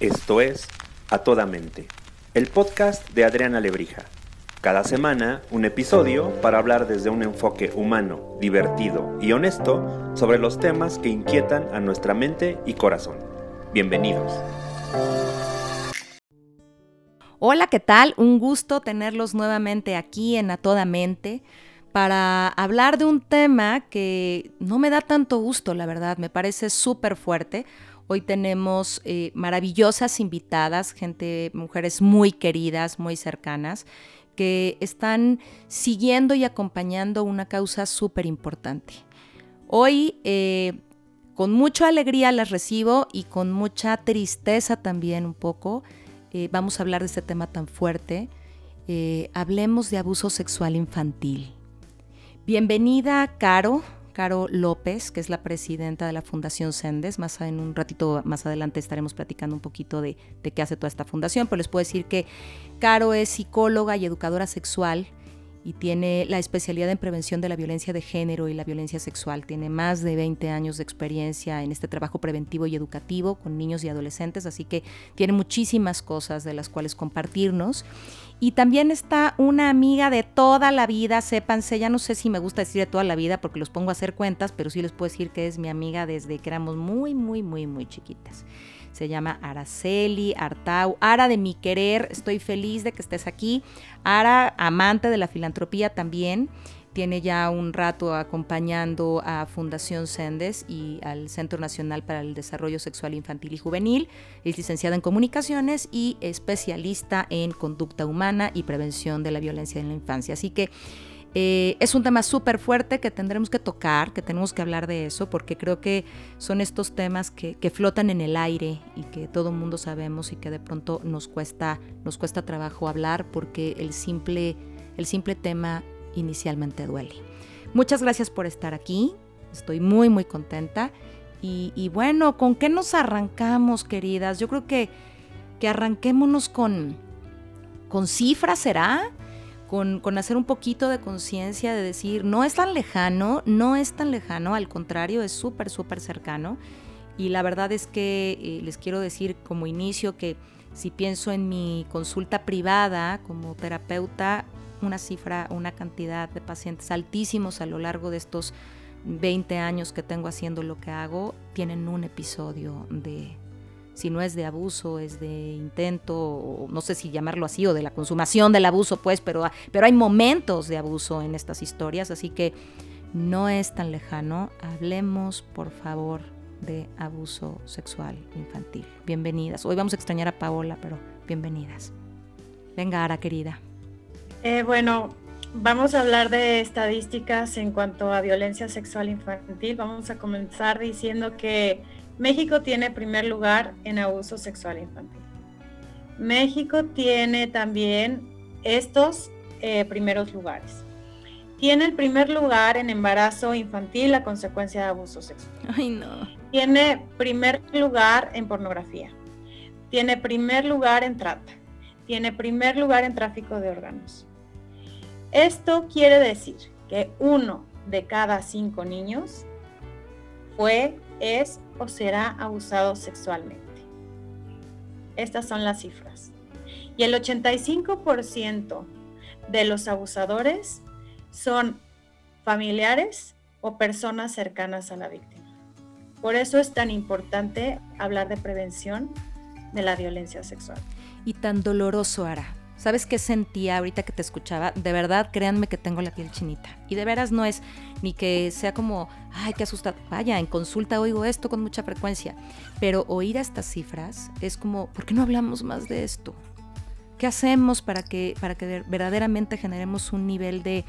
Esto es A Toda Mente, el podcast de Adriana Lebrija. Cada semana un episodio para hablar desde un enfoque humano, divertido y honesto sobre los temas que inquietan a nuestra mente y corazón. Bienvenidos. Hola, ¿qué tal? Un gusto tenerlos nuevamente aquí en A Toda Mente para hablar de un tema que no me da tanto gusto, la verdad, me parece súper fuerte Hoy tenemos eh, maravillosas invitadas, gente, mujeres muy queridas, muy cercanas, que están siguiendo y acompañando una causa súper importante. Hoy, eh, con mucha alegría las recibo y con mucha tristeza también un poco, eh, vamos a hablar de este tema tan fuerte. hablemos de abuso sexual infantil. Bienvenida, Caro. Caro López, que es la presidenta de la Fundación Sendes. Más en un ratito más adelante estaremos platicando un poquito de, de qué hace toda esta fundación, pero les puedo decir que Caro es psicóloga y educadora sexual y tiene la especialidad en prevención de la violencia de género y la violencia sexual. Tiene más de 20 años de experiencia en este trabajo preventivo y educativo con niños y adolescentes, así que tiene muchísimas cosas de las cuales compartirnos. Y también está una amiga de toda la vida, sépanse, ya no sé si me gusta decir de toda la vida porque los pongo a hacer cuentas, pero sí les puedo decir que es mi amiga desde que éramos muy, muy, muy, muy chiquitas. Se llama Araceli Artau. Ara de mi querer, estoy feliz de que estés aquí. Ara, amante de la filantropía también tiene ya un rato acompañando a Fundación Sendes y al Centro Nacional para el Desarrollo Sexual Infantil y Juvenil. Es licenciada en comunicaciones y especialista en conducta humana y prevención de la violencia en la infancia. Así que eh, es un tema súper fuerte que tendremos que tocar, que tenemos que hablar de eso, porque creo que son estos temas que, flotan en el aire y que todo mundo sabemos y que de pronto nos cuesta, nos cuesta trabajo hablar porque el simple, el simple tema inicialmente duele. Muchas gracias por estar aquí, estoy muy muy contenta y, bueno, ¿con qué nos arrancamos queridas? Yo creo que, que arranquémonos con, con cifras, ¿será? Con, con, hacer un poquito de conciencia de decir, no es tan lejano, no es tan lejano, al contrario, es súper, súper cercano. Y la verdad es que eh, les quiero decir como inicio que si pienso en mi consulta privada como terapeuta, una cifra, una cantidad de pacientes altísimos a lo largo de estos 20 años que tengo haciendo lo que hago, tienen un episodio de, si no es de abuso, es de intento, no sé si llamarlo así, o de la consumación del abuso, pues, pero, pero hay momentos de abuso en estas historias, así que no es tan lejano. Hablemos, por favor, de abuso sexual infantil. Bienvenidas. Hoy vamos a extrañar a Paola, pero bienvenidas. Venga, Ara, querida. Eh, bueno, vamos a hablar de estadísticas en cuanto a violencia sexual infantil. Vamos a comenzar diciendo que México tiene primer lugar en abuso sexual infantil. México tiene también estos eh, primeros lugares. Tiene el primer lugar en embarazo infantil a consecuencia de abuso sexual. Ay, no. Tiene primer lugar en pornografía. Tiene primer lugar en trata. Tiene primer lugar en tráfico de órganos. Esto quiere decir que uno de cada cinco niños fue, es o será abusado sexualmente. Estas son las cifras. Y el 85% de los abusadores son familiares o personas cercanas a la víctima. Por eso es tan importante hablar de prevención de la violencia sexual. Y tan doloroso, Ara, ¿Sabes qué sentía ahorita que te escuchaba? De verdad, créanme que tengo la piel chinita. Y de veras no es ni que sea como, ay, qué asustado. Vaya, en consulta oigo esto con mucha frecuencia. Pero oír estas cifras es como, ¿por qué no hablamos más de esto? ¿Qué hacemos para que, para que verdaderamente generemos un nivel de,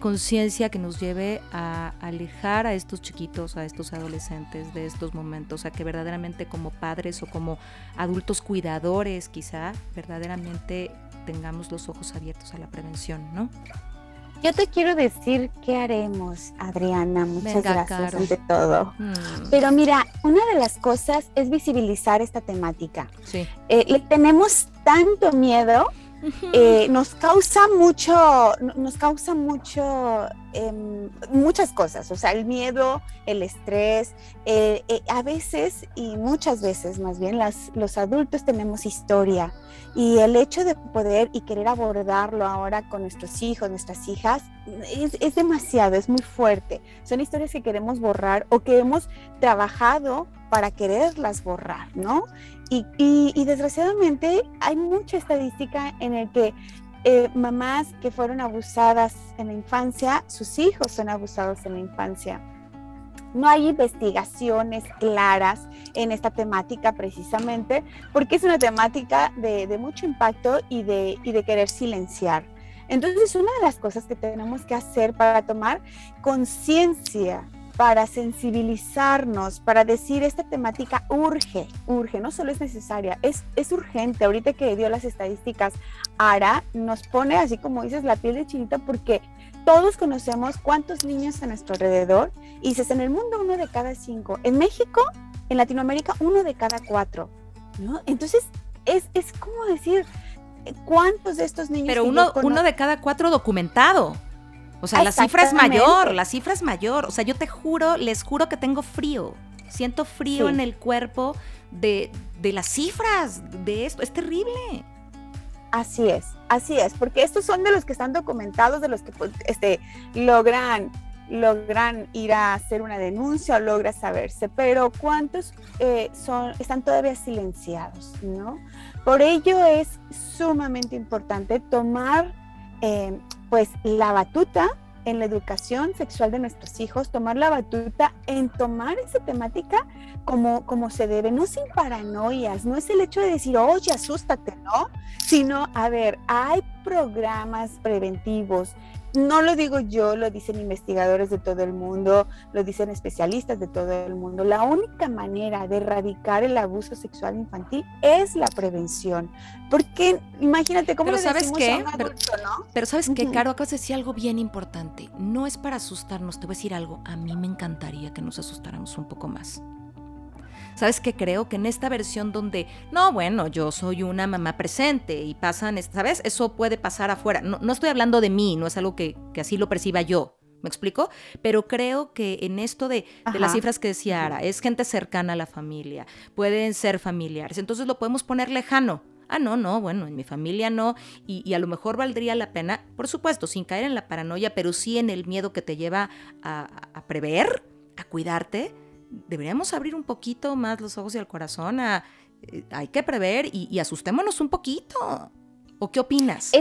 conciencia que nos lleve a, alejar a estos chiquitos, a estos adolescentes de estos momentos, a que verdaderamente como padres o como adultos cuidadores quizá, verdaderamente tengamos los ojos abiertos a la prevención, ¿no? Yo te quiero decir qué haremos, Adriana. Muchas gracias ante todo. Mm. Pero mira, una de las cosas es visibilizar esta temática. Sí. Eh, le tenemos tanto miedo eh, nos causa mucho, nos causa mucho, em, muchas cosas, o sea, el miedo, el estrés, eh, eh, a veces y muchas veces más bien las, los adultos tenemos historia y el hecho de poder y querer abordarlo ahora con nuestros hijos, nuestras hijas, es, es demasiado, es muy fuerte. Son historias que queremos borrar o que hemos trabajado para quererlas borrar, ¿no? Y, desgraciadamente hay mucha estadística en el que eh, mamás que fueron abusadas en la infancia, sus hijos son abusados en la infancia. No hay investigaciones claras en esta temática precisamente porque es una temática de, mucho impacto y de, y de querer silenciar. Entonces, una de las cosas que tenemos que hacer para tomar conciencia para sensibilizarnos, para decir esta temática urge, urge, no solo es necesaria, es, es urgente. Ahorita que dio las estadísticas, ARA nos pone así como dices la piel de chinita porque todos conocemos cuántos niños a nuestro alrededor y dices en el mundo uno de cada cinco, en México, en Latinoamérica uno de cada cuatro, ¿no? Entonces es, es como decir, ¿cuántos de estos niños? Pero uno, uno de cada cuatro documentado. O sea, la cifra es mayor, la cifra es mayor. O sea, yo te juro, les juro que tengo frío. Siento frío en el cuerpo de, las cifras de esto. Es terrible. Así es, así es, porque estos son de los que están documentados, de los que pues, este, logran, logran ir a hacer una denuncia o logra saberse, pero ¿cuántos eh, son, están todavía silenciados? ¿no? Por ello es sumamente importante tomar eh, pues la batuta en la educación sexual de nuestros hijos, tomar la batuta en tomar esa temática como, como se debe, no sin paranoias, no es el hecho de decir, oye, asústate, ¿no? Sino, a ver, hay programas preventivos, no lo digo yo, lo dicen investigadores de todo el mundo, lo dicen especialistas de todo el mundo. La única manera de erradicar el abuso sexual infantil es la prevención. Porque imagínate cómo pero sabes qué? pero, sabes qué, Caro, acabas de decir algo bien importante. No es para asustarnos, te voy a decir algo. A mí me encantaría que nos asustáramos un poco más. ¿Sabes qué creo? Que en esta versión donde, no, bueno, yo soy una mamá presente y pasan, ¿sabes? Eso puede pasar afuera. No, no estoy hablando de mí, no es algo que, así lo perciba yo. ¿Me explico? Pero creo que en esto de, las cifras que decía Ara, es gente cercana a la familia, pueden ser familiares, entonces lo podemos poner lejano. Ah, no, no, bueno, en mi familia no, y, a lo mejor valdría la pena, por supuesto, sin caer en la paranoia, pero sí en el miedo que te lleva a, a prever, a cuidarte, deberíamos abrir un poquito más los ojos y el corazón a, eh, hay que prever y, asustémonos un poquito. ¿O qué opinas?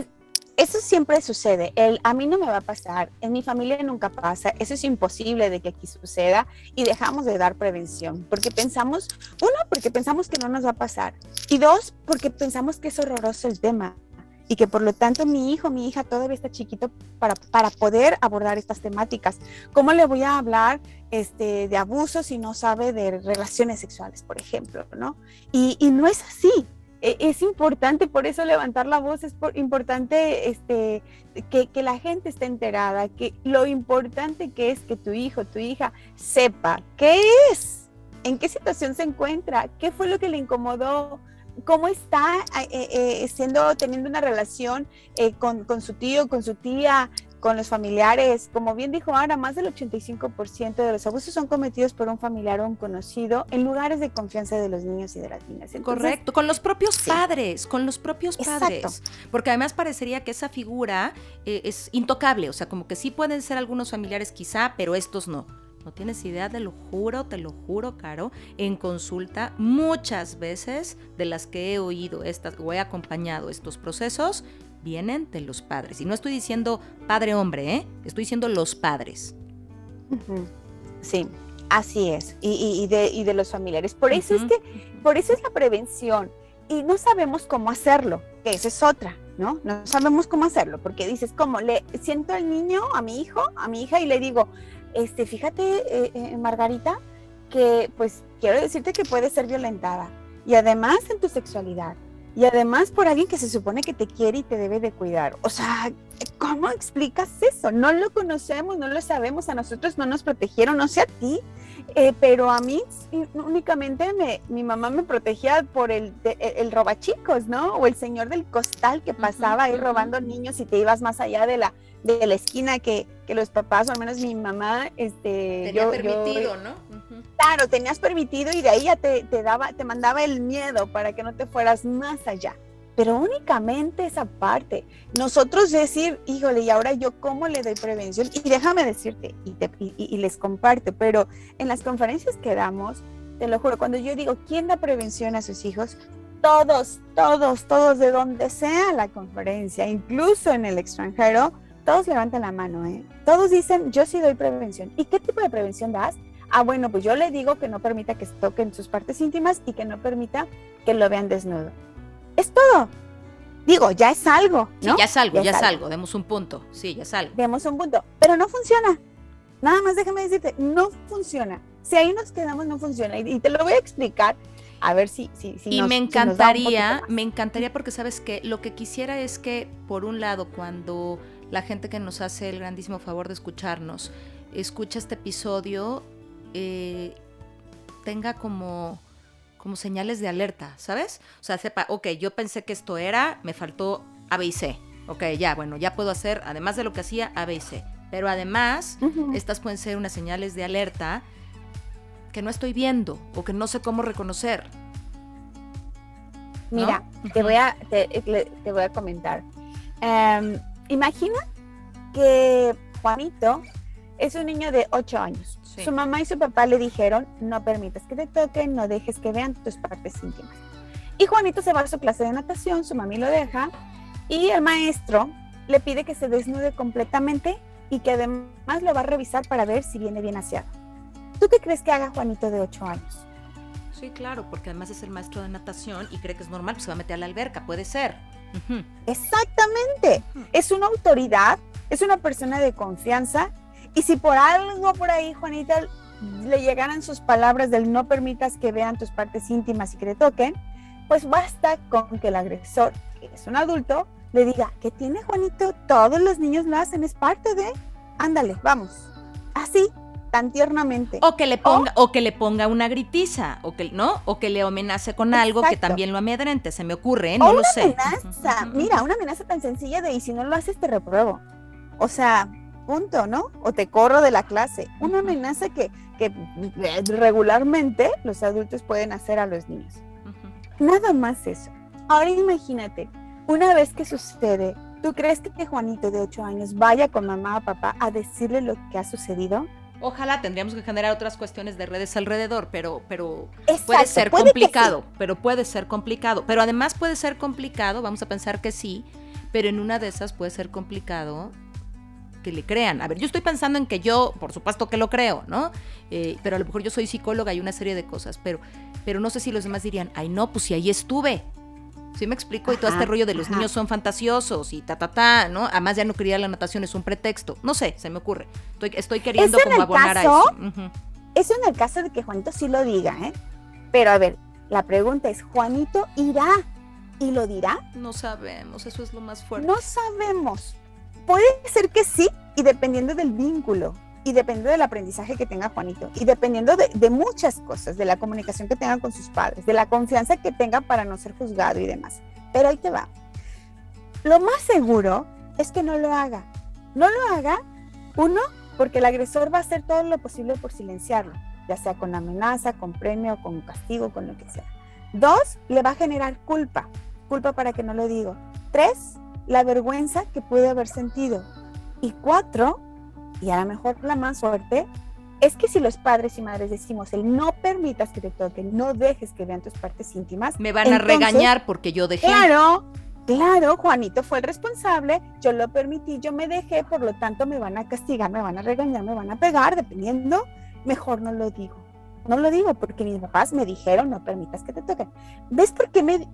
eso siempre sucede. El, a mí no me va a pasar, en mi familia nunca pasa, eso es imposible de que aquí suceda y dejamos de dar prevención porque pensamos, uno, porque pensamos que no nos va a pasar y dos, porque pensamos que es horroroso el tema y que por lo tanto mi hijo, mi hija todavía está chiquito para, para poder abordar estas temáticas. ¿Cómo le voy a hablar este, de abuso si no sabe de relaciones sexuales, por ejemplo? ¿no? Y, y no es así. E, es importante, por eso levantar la voz, es importante este, que, que, la gente esté enterada, que lo importante que es que tu hijo, tu hija sepa qué es, en qué situación se encuentra, qué fue lo que le incomodó, cómo está eh, eh, siendo, teniendo una relación eh, con, su tío, con su tía, con los familiares. Como bien dijo Ana, más del 85% de los abusos son cometidos por un familiar o un conocido en lugares de confianza de los niños y de las niñas. Correcto, con los propios padres, con los propios padres. Porque además parecería que esa figura es intocable, o sea, como que sí pueden ser algunos familiares quizá, pero estos no. No tienes idea, te lo juro, te lo juro, Caro, en consulta muchas veces de las que he oído estas o he acompañado estos procesos vienen de los padres. Y no estoy diciendo padre-hombre, ¿eh? estoy diciendo los padres. Sí, así es. Y, de, los familiares. Por eso es que, por eso es la prevención. y no sabemos cómo hacerlo, que esa es otra, ¿no? No sabemos cómo hacerlo, porque dices, ¿cómo? Le siento al niño, a mi hijo, a mi hija, y le digo, este, fíjate, eh, eh, Margarita, que pues quiero decirte que puedes ser violentada. Y además en tu sexualidad. Y además por alguien que se supone que te quiere y te debe de cuidar. O sea, ¿cómo explicas eso? No lo conocemos, no lo sabemos, a nosotros no nos protegieron, no sé a ti, eh, pero a mí únicamente me, mi mamá me protegía por el, el, robachicos, ¿no? O el señor del costal que pasaba ahí robando niños y te ibas más allá de la, de la esquina que, los papás, o al menos mi mamá, este... Tenía permitido, ¿no? Claro, tenías permitido y de ahí ya te, te, daba, te mandaba el miedo para que no te fueras más allá pero únicamente esa parte. Nosotros decir, híjole, y ahora yo cómo le doy prevención, y déjame decirte, y, les comparto, pero en las conferencias que damos, te lo juro, cuando yo digo, ¿quién da prevención a sus hijos? Todos, todos, todos, de donde sea la conferencia, incluso en el extranjero, todos levantan la mano, ¿eh? Todos dicen, yo sí doy prevención. ¿Y qué tipo de prevención das? Ah, bueno, pues yo le digo que no permita que se toquen sus partes íntimas y que no permita que lo vean desnudo. Es todo. Digo, ya es algo. ¿no? Sí, ya es algo, ya, es, algo. Demos un punto. Sí, ya es algo. Demos un punto. Pero no funciona. Nada más déjame decirte, no funciona. Si ahí nos quedamos, no funciona. Y, te lo voy a explicar. A ver si, si, y me encantaría, me encantaría porque sabes que lo que quisiera es que, por un lado, cuando la gente que nos hace el grandísimo favor de escucharnos, escucha este episodio, eh, tenga como como señales de alerta, ¿sabes? O sea, sepa, ok, yo pensé que esto era, me faltó A, B y C. Ok, ya, bueno, ya puedo hacer, además de lo que hacía, A, B y C. Pero además, estas pueden ser unas señales de alerta que no estoy viendo o que no sé cómo reconocer. Mira, te, voy a, te, voy a comentar. Em, imagina que Juanito es un niño de 8 años. Su mamá y su papá le dijeron, no permitas que te toquen, no dejes que vean tus partes íntimas. Y Juanito se va a su clase de natación, su mami lo deja, y el maestro le pide que se desnude completamente y que además lo va a revisar para ver si viene bien aseado. ¿Tú qué crees que haga Juanito de 8 años? Sí, claro, porque además es el maestro de natación y cree que es normal, pues se va a meter a la alberca, puede ser. Exactamente. Es una autoridad, es una persona de confianza y si por algo por ahí, Juanita, le llegaran sus palabras del no permitas que vean tus partes íntimas y que te toquen, pues basta con que el agresor, que es un adulto, le diga, ¿qué tiene Juanito? Todos los niños lo hacen, es parte de, ándale, vamos. Así, tan tiernamente. O que le ponga, o, que le ponga una gritiza, o que, ¿no? O que le amenace con algo que también lo amedrente, se me ocurre, ¿eh? no lo sé. amenaza, mira, una amenaza tan sencilla de, y si no lo haces te repruebo. O sea, punto, ¿no? O te corro de la clase. Una amenaza que, que regularmente los adultos pueden hacer a los niños. Nada más eso. Ahora imagínate, una vez que sucede, ¿tú crees que Juanito de 8 años vaya con mamá o papá a decirle lo que ha sucedido? Ojalá tendríamos que generar otras cuestiones de redes alrededor, pero, pero puede ser complicado, pero puede ser complicado. Pero además puede ser complicado, vamos a pensar que sí, pero en una de esas puede ser complicado que le crean. A ver, yo estoy pensando en que yo, por supuesto que lo creo, ¿no? Eh, pero a lo mejor yo soy psicóloga y una serie de cosas, pero, pero no sé si los demás dirían, ay no, pues si ahí estuve. ¿Sí me explico? y todo este rollo de los niños son fantasiosos y ta, ta, ta, ¿no? Además ya no quería la natación, es un pretexto. No sé, se me ocurre. Estoy, estoy queriendo como abonar a eso. Eso en el caso de que Juanito sí lo diga, ¿eh? Pero a ver, la pregunta es, ¿Juanito irá y lo dirá? No sabemos, eso es lo más fuerte. No sabemos. Puede ser que sí, y dependiendo del vínculo, y dependiendo del aprendizaje que tenga Juanito, y dependiendo de, muchas cosas, de la comunicación que tenga con sus padres, de la confianza que tenga para no ser juzgado y demás. Pero ahí te va. Lo más seguro es que no lo haga. No lo haga, uno, porque el agresor va a hacer todo lo posible por silenciarlo, ya sea con amenaza, con premio, con castigo, con lo que sea. Dos, le va a generar culpa, culpa para que no lo digo. Tres, la vergüenza que puede haber sentido. Y cuatro, y a lo mejor la más suerte, es que si los padres y madres decimos el no permitas que te toquen, no dejes que vean tus partes íntimas. Me van a regañar porque yo dejé. Claro, claro, Juanito fue el responsable, yo lo permití, yo me dejé, por lo tanto me van a castigar, me van a regañar, me van a pegar, dependiendo, mejor no lo digo. no lo digo porque mis papás me dijeron no permitas que te toquen. ¿Ves por qué me,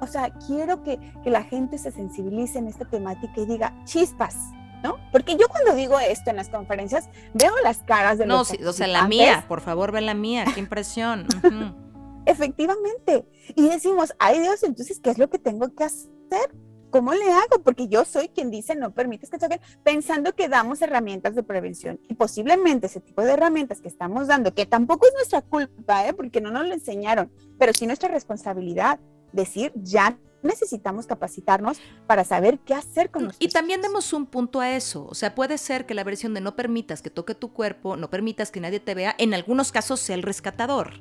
o sea, quiero que, que, la gente se sensibilice en esta temática y diga chispas, ¿no? Porque yo cuando digo esto en las conferencias veo las caras de los No, o sea, la mía, por favor, ve la mía, qué impresión. Efectivamente. Y decimos, ay Dios, entonces, ¿qué es lo que tengo que hacer? ¿Cómo le hago? Porque yo soy quien dice no permites que toquen, pensando que damos herramientas de prevención. Y posiblemente ese tipo de herramientas que estamos dando, que tampoco es nuestra culpa, ¿eh? porque no nos lo enseñaron, pero sí nuestra responsabilidad, decir, ya necesitamos capacitarnos para saber qué hacer con nosotros. Y también demos un punto a eso. O sea, puede ser que la versión de no permitas que toque tu cuerpo, no permitas que nadie te vea, en algunos casos sea el rescatador.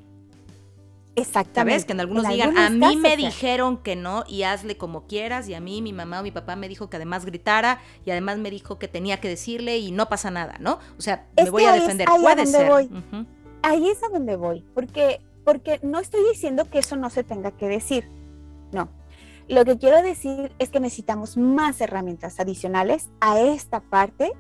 Exactamente. ¿Sabes? Que en algunos digan, a mí me dijeron que no y hazle como quieras y a mí mi mamá o mi papá me dijo que además gritara y además me dijo que tenía que decirle y no pasa nada, ¿no? O sea, me voy a defender. Puede ser. Voy. Ahí es a donde voy, porque, porque no estoy diciendo que eso no se tenga que decir, no. Lo que quiero decir es que necesitamos más herramientas adicionales a esta parte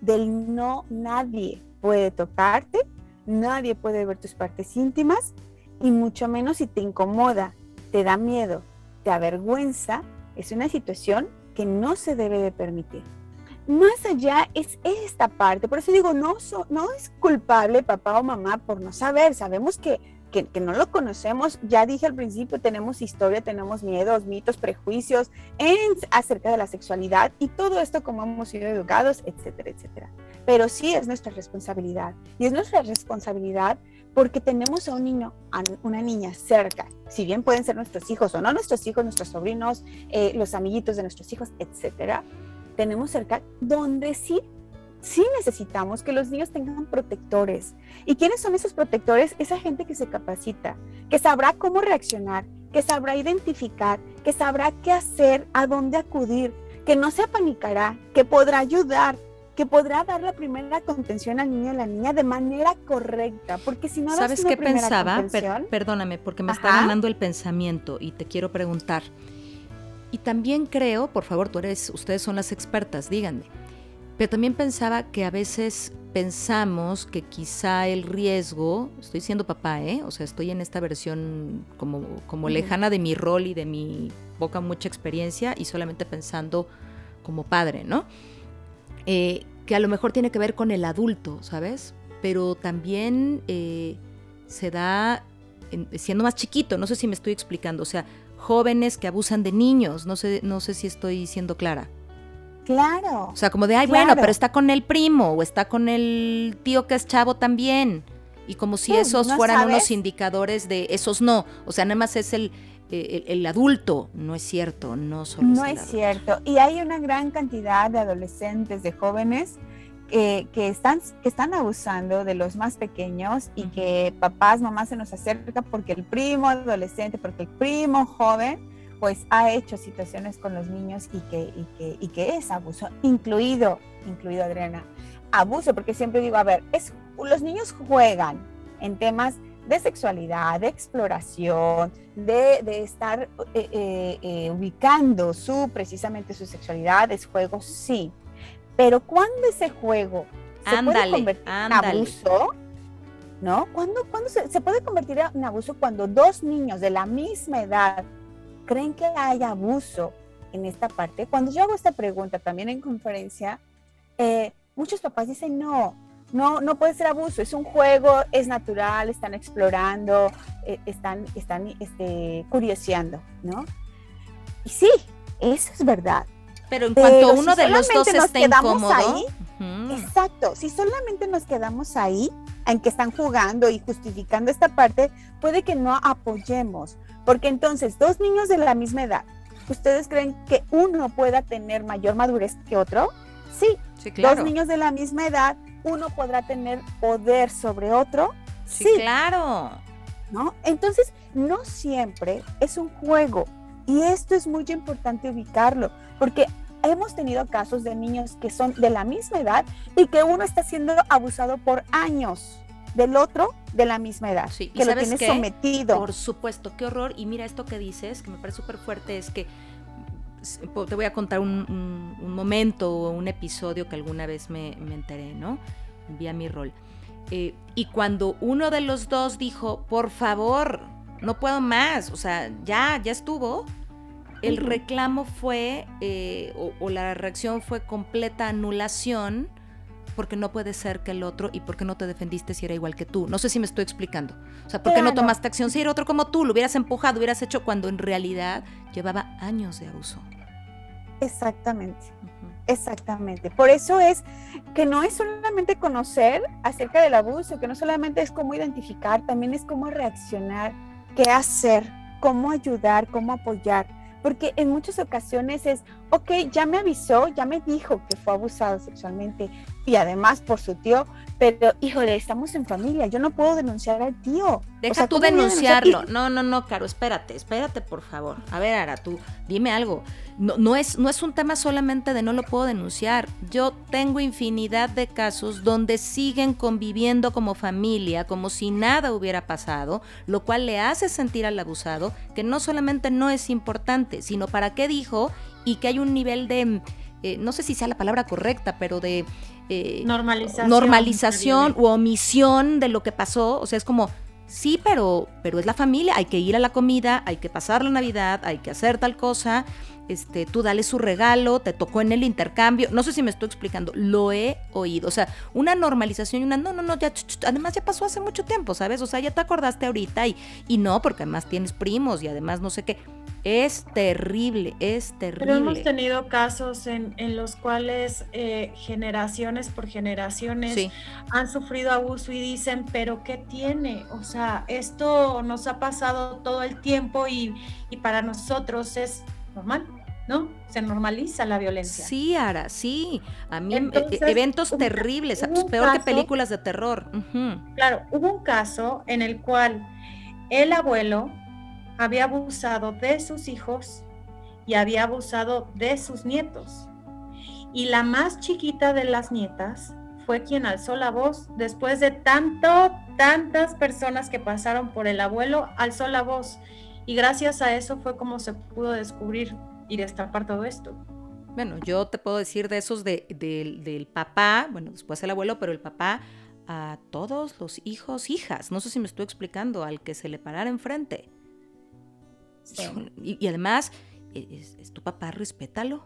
del no nadie puede tocarte, nadie puede ver tus partes íntimas y mucho menos si te incomoda, te da miedo, te avergüenza, es una situación que no se debe de permitir. Más allá es esta parte, por eso digo, no, no es culpable papá o mamá por no saber, sabemos que, que, no lo conocemos, ya dije al principio, tenemos historia, tenemos miedos, mitos, prejuicios en, acerca de la sexualidad y todo esto como hemos sido educados, etcétera, etcétera. Pero sí es nuestra responsabilidad. Y es nuestra responsabilidad porque tenemos a un niño, a una niña cerca, si bien pueden ser nuestros hijos o no nuestros hijos, nuestros sobrinos, eh, los amiguitos de nuestros hijos, etcétera, tenemos cerca donde sí, sí necesitamos que los niños tengan protectores. ¿Y quiénes son esos protectores? Esa gente que se capacita, que sabrá cómo reaccionar, que sabrá identificar, que sabrá qué hacer, a dónde acudir, que no se apanicará, que podrá ayudar, que podrá dar la primera contención al niño o la niña de manera correcta, porque si no ¿Sabes qué pensaba? perdóname, porque me está ganando el pensamiento y te quiero preguntar. Y también creo, por favor, tú eres, ustedes son las expertas, díganme. Pero también pensaba que a veces pensamos que quizá el riesgo, estoy siendo papá, ¿eh? O sea, estoy en esta versión como, como lejana de mi rol y de mi poca mucha experiencia y solamente pensando como padre, ¿no? Eh, que a lo mejor tiene que ver con el adulto, ¿sabes? Pero también eh, se da siendo más chiquito, no sé si me estoy explicando, o sea, jóvenes que abusan de niños, no sé, no sé si estoy siendo clara. Claro. O sea, como de, ay, bueno, pero está con el primo o está con el tío que es chavo también. Y como si esos fueran unos indicadores de esos no. O sea, nada más es el, eh, el, adulto, no es cierto, no solo No es, cierto. Y hay una gran cantidad de adolescentes, de jóvenes que, están, que están abusando de los más pequeños y que papás, mamás se nos acercan porque el primo adolescente, porque el primo joven, pues ha hecho situaciones con los niños y que, y que, y que es abuso, incluido, incluido Adriana, abuso, porque siempre digo, a ver, es, los niños juegan en temas de sexualidad, de exploración, de, estar eh, eh, eh, ubicando su, precisamente su sexualidad, es juego, sí. Pero cuando ese juego se puede convertir en abuso, ¿no? ¿Cuándo, se, se, puede convertir en abuso cuando dos niños de la misma edad creen que hay abuso en esta parte? Cuando yo hago esta pregunta también en conferencia, muchos papás dicen, no, no, no puede ser abuso, es un juego, es natural, están explorando, eh, están, están este, curioseando, ¿no? Y sí, eso es verdad. Pero en cuanto uno de los dos esté incómodo. Ahí, Exacto, si solamente nos quedamos ahí, en que están jugando y justificando esta parte, puede que no apoyemos, porque entonces dos niños de la misma edad, ¿ustedes creen que uno pueda tener mayor madurez que otro? Sí, sí claro. dos niños de la misma edad uno podrá tener poder sobre otro. Sí, claro. ¿No? Entonces, no siempre es un juego. Y esto es muy importante ubicarlo, porque hemos tenido casos de niños que son de la misma edad y que uno está siendo abusado por años del otro de la misma edad, sí. que lo tiene sometido. Por supuesto, qué horror. Y mira esto que dices, que me parece súper fuerte, es que te voy a contar un, momento o un episodio que alguna vez me, me enteré, ¿no? vi a mi rol. Eh, y cuando uno de los dos dijo, por favor, no puedo más, o sea, ya, ya estuvo, el reclamo fue, eh, o, la reacción fue completa anulación, porque no puede ser que el otro, y porque no te defendiste si era igual que tú. No sé si me estoy explicando. O sea, ¿por qué no tomaste acción si era otro como tú? Lo hubieras empujado, hubieras hecho cuando en realidad llevaba años de abuso. Exactamente. Exactamente. Por eso es que no es solamente conocer acerca del abuso, que no solamente es cómo identificar, también es cómo reaccionar, qué hacer, cómo ayudar, cómo apoyar. Porque en muchas ocasiones es, ok, ya me avisó, ya me dijo que fue abusado sexualmente y además por su tío, pero híjole, estamos en familia, yo no puedo denunciar al tío. Deja tú denunciarlo. No, no, no, Caro, espérate, espérate, por favor. A ver, Ara, tú, dime algo. No, no, es, no es un tema solamente de no lo puedo denunciar. Yo tengo infinidad de casos donde siguen conviviendo como familia, como si nada hubiera pasado, lo cual le hace sentir al abusado que no solamente no es importante, sino para qué dijo y que hay un nivel de, eh, no sé si sea la palabra correcta, pero de eh, normalización, normalización u omisión de lo que pasó. O sea, es como, sí, pero, pero es la familia, hay que ir a la comida, hay que pasar la Navidad, hay que hacer tal cosa. Este, tú dale su regalo, te tocó en el intercambio. No sé si me estoy explicando, lo he oído. O sea, una normalización y una, no, no, no, ya, además ya pasó hace mucho tiempo, ¿sabes? O sea, ya te acordaste ahorita y, y no, porque además tienes primos y además no sé qué. Es terrible, es terrible. Pero hemos tenido casos en, los cuales eh, generaciones por generaciones han sufrido abuso y dicen, pero ¿qué tiene? O sea, esto nos ha pasado todo el tiempo y, para nosotros es normal. ¿no? Se normaliza la violencia. Sí, Ara, sí. A mí e, e, eventos terribles, peor que películas de terror. Claro, hubo un caso en el cual el abuelo había abusado de sus hijos y había abusado de sus nietos. Y la más chiquita de las nietas fue quien alzó la voz después de tanto, tantas personas que pasaron por el abuelo, alzó la voz. Y gracias a eso fue como se pudo descubrir y destapar todo esto. Bueno, yo te puedo decir de esos del papá, bueno, después el abuelo, pero el papá a todos los hijos, hijas, no sé si me estoy explicando, al que se le parara enfrente. Y, además, e, es, tu papá, respétalo.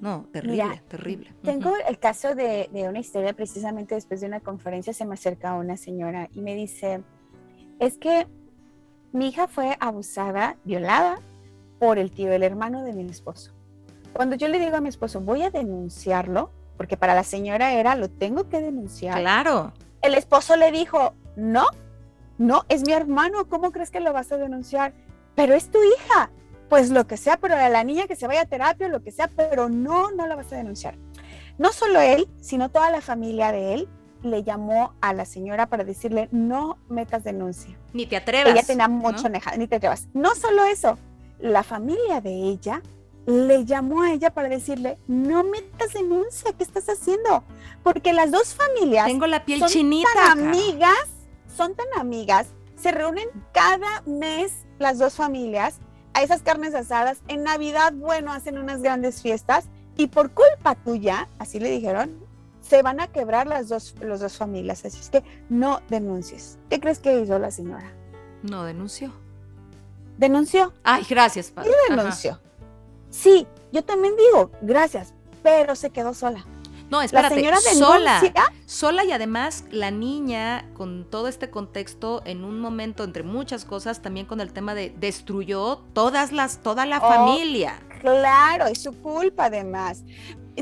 No, terrible, terrible. Tengo el caso de, una historia, precisamente después de una conferencia se me acerca una señora y me dice, es que mi hija fue abusada, violada por el tío, el hermano de mi esposo. Cuando yo le digo a mi esposo, voy a denunciarlo, porque para la señora era, lo tengo que denunciar. Claro. El esposo le dijo, no, no, es mi hermano, ¿cómo crees que lo vas a denunciar? Pero es tu hija. Pues lo que sea, pero a la niña que se vaya a terapia, lo que sea, pero no, no la vas a denunciar. No solo él, sino toda la familia de él le llamó a la señora para decirle, no metas denuncia. Ni te atrevas. Ella tenía mucho ¿no? ni te atrevas. No solo eso, la familia de ella le llamó a ella para decirle, no metas denuncia, ¿qué estás haciendo? Porque las dos familias... Tengo la piel chinita. amigas son tan amigas, se reúnen cada mes las dos familias a esas carnes asadas. En Navidad, bueno, hacen unas grandes fiestas y por culpa tuya, así le dijeron, se van a quebrar las dos, las dos familias. Así es que no denuncies. ¿Qué crees que hizo la señora? No denunció. ¿Denunció? Ay, gracias, padre. Sí, denunció. Sí, yo también digo, gracias, pero se quedó sola. No, espérate, sola. Sola y además la niña, con todo este contexto, en un momento, entre muchas cosas, también con el tema de destruyó todas las, toda la oh, familia. Claro, es su culpa además.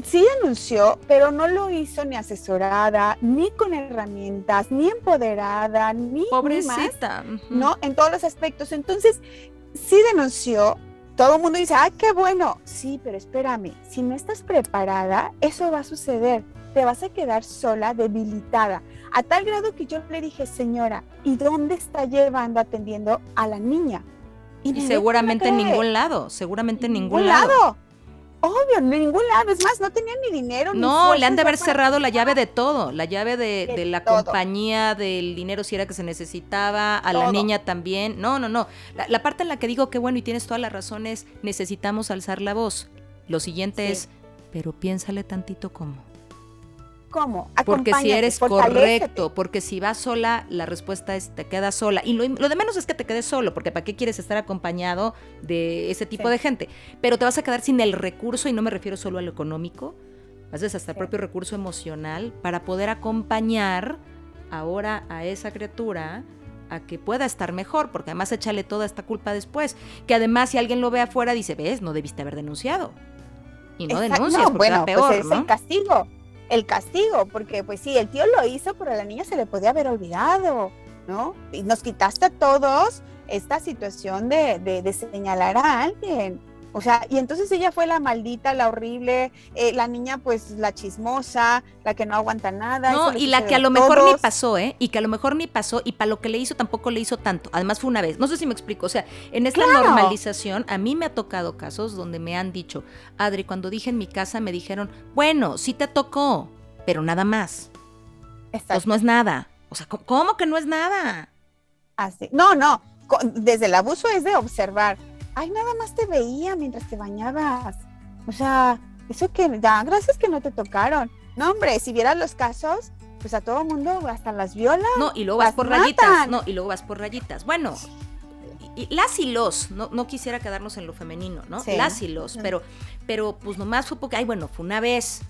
Sí denunció, pero no lo hizo ni asesorada, ni con herramientas, ni empoderada, ni Pobrecita. ¿no? En todos los aspectos. Entonces, sí denunció, todo el mundo dice, ¡ay, qué bueno! Sí, pero espérame, si no estás preparada, eso va a suceder. Te vas a quedar sola, debilitada, a tal grado que yo le dije, señora, ¿y dónde está llevando atendiendo a la niña? Y, seguramente en ningún lado, seguramente en ningún, lado. Obvio, en ningún lado. Es más, no tenían ni dinero. No, le han de haber cerrado la llave de todo. La llave de, la compañía, del dinero si era que se necesitaba, a la niña también. No, no, no. La, parte en la que digo que bueno y tienes toda la razón es necesitamos alzar la voz. Lo siguiente es, pero piénsale tantito cómo. ¿Cómo? Porque si eres correcto, porque si vas sola, la respuesta es te quedas sola. Y lo, de menos es que te quedes solo, porque ¿para qué quieres estar acompañado de ese tipo de gente? Pero te vas a quedar sin el recurso, y no me refiero solo a lo económico, haces hasta el propio recurso emocional para poder acompañar ahora a esa criatura a que pueda estar mejor, porque además échale toda esta culpa después. Que además, si alguien lo ve afuera, dice, ves, no debiste haber denunciado. Y no denuncias, porque bueno, pues peor, pues es el castigo, el castigo, porque pues sí, el tío lo hizo, pero a la niña se le podía haber olvidado, ¿no? Y nos quitaste a todos esta situación de, de señalar a alguien. O sea, y entonces ella fue la maldita, la horrible, eh, la niña pues la chismosa, la que no aguanta nada. No, y la que a lo mejor ni pasó, ¿eh? Y que a lo mejor ni pasó y para lo que le hizo tampoco le hizo tanto. Además fue una vez. No sé si me explico. O sea, en esta normalización a mí me ha tocado casos donde me han dicho, Adri, cuando dije en mi casa me dijeron, bueno, sí te tocó, pero nada más. Exacto. Pues no es nada. O sea, ¿cómo que no es nada? Así. No, no. Desde el abuso es de observar ay, nada más te veía mientras te bañabas. O sea, eso que da, gracias que no te tocaron. No, hombre, si vieras los casos, pues a todo mundo hasta las violas. No, y luego vas por rayitas. No, y luego vas por rayitas. Bueno, y, las y los, no, no quisiera quedarnos en lo femenino, ¿no? Las y los, pero, pero pues nomás fue porque, ay, bueno, fue una vez,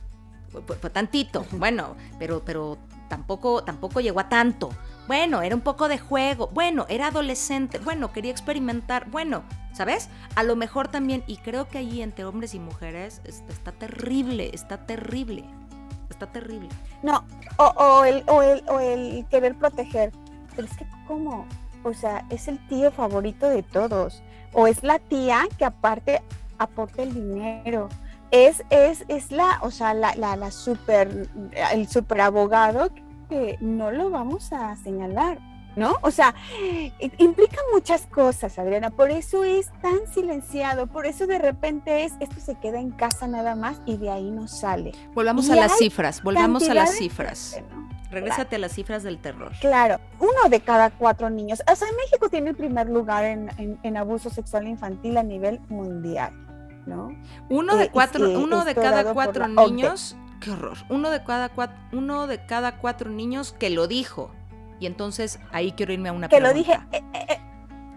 fue, tantito, bueno, pero, pero tampoco, tampoco llegó a tanto. Bueno, era un poco de juego. Bueno, era adolescente. Bueno, quería experimentar. Bueno, ¿sabes? A lo mejor también, y creo que ahí entre hombres y mujeres está, terrible, está terrible. Está terrible. No, o, el, o, el, o el querer proteger. Pero es que, ¿cómo? O sea, es el tío favorito de todos. O es la tía que aparte aporta el dinero. Es, es, es la, o sea, la, la super, el super abogado que no lo vamos a señalar, ¿no? O sea, implica muchas cosas, Adriana, por eso es tan silenciado, por eso de repente es, esto se queda en casa nada más y de ahí no sale. Volvamos a las cifras, volvamos a las cifras. Regrésate a las cifras del terror. Claro, uno de cada cuatro niños. O sea, México tiene el primer lugar en, abuso sexual infantil a nivel mundial, ¿no? Uno de, eh, cuatro, uno de cada cuatro niños Qué horror. Uno de cada cuatro, uno de cada cuatro niños que lo dijo. Y entonces ahí quiero irme a una que lo dije. Eh, eh, eh.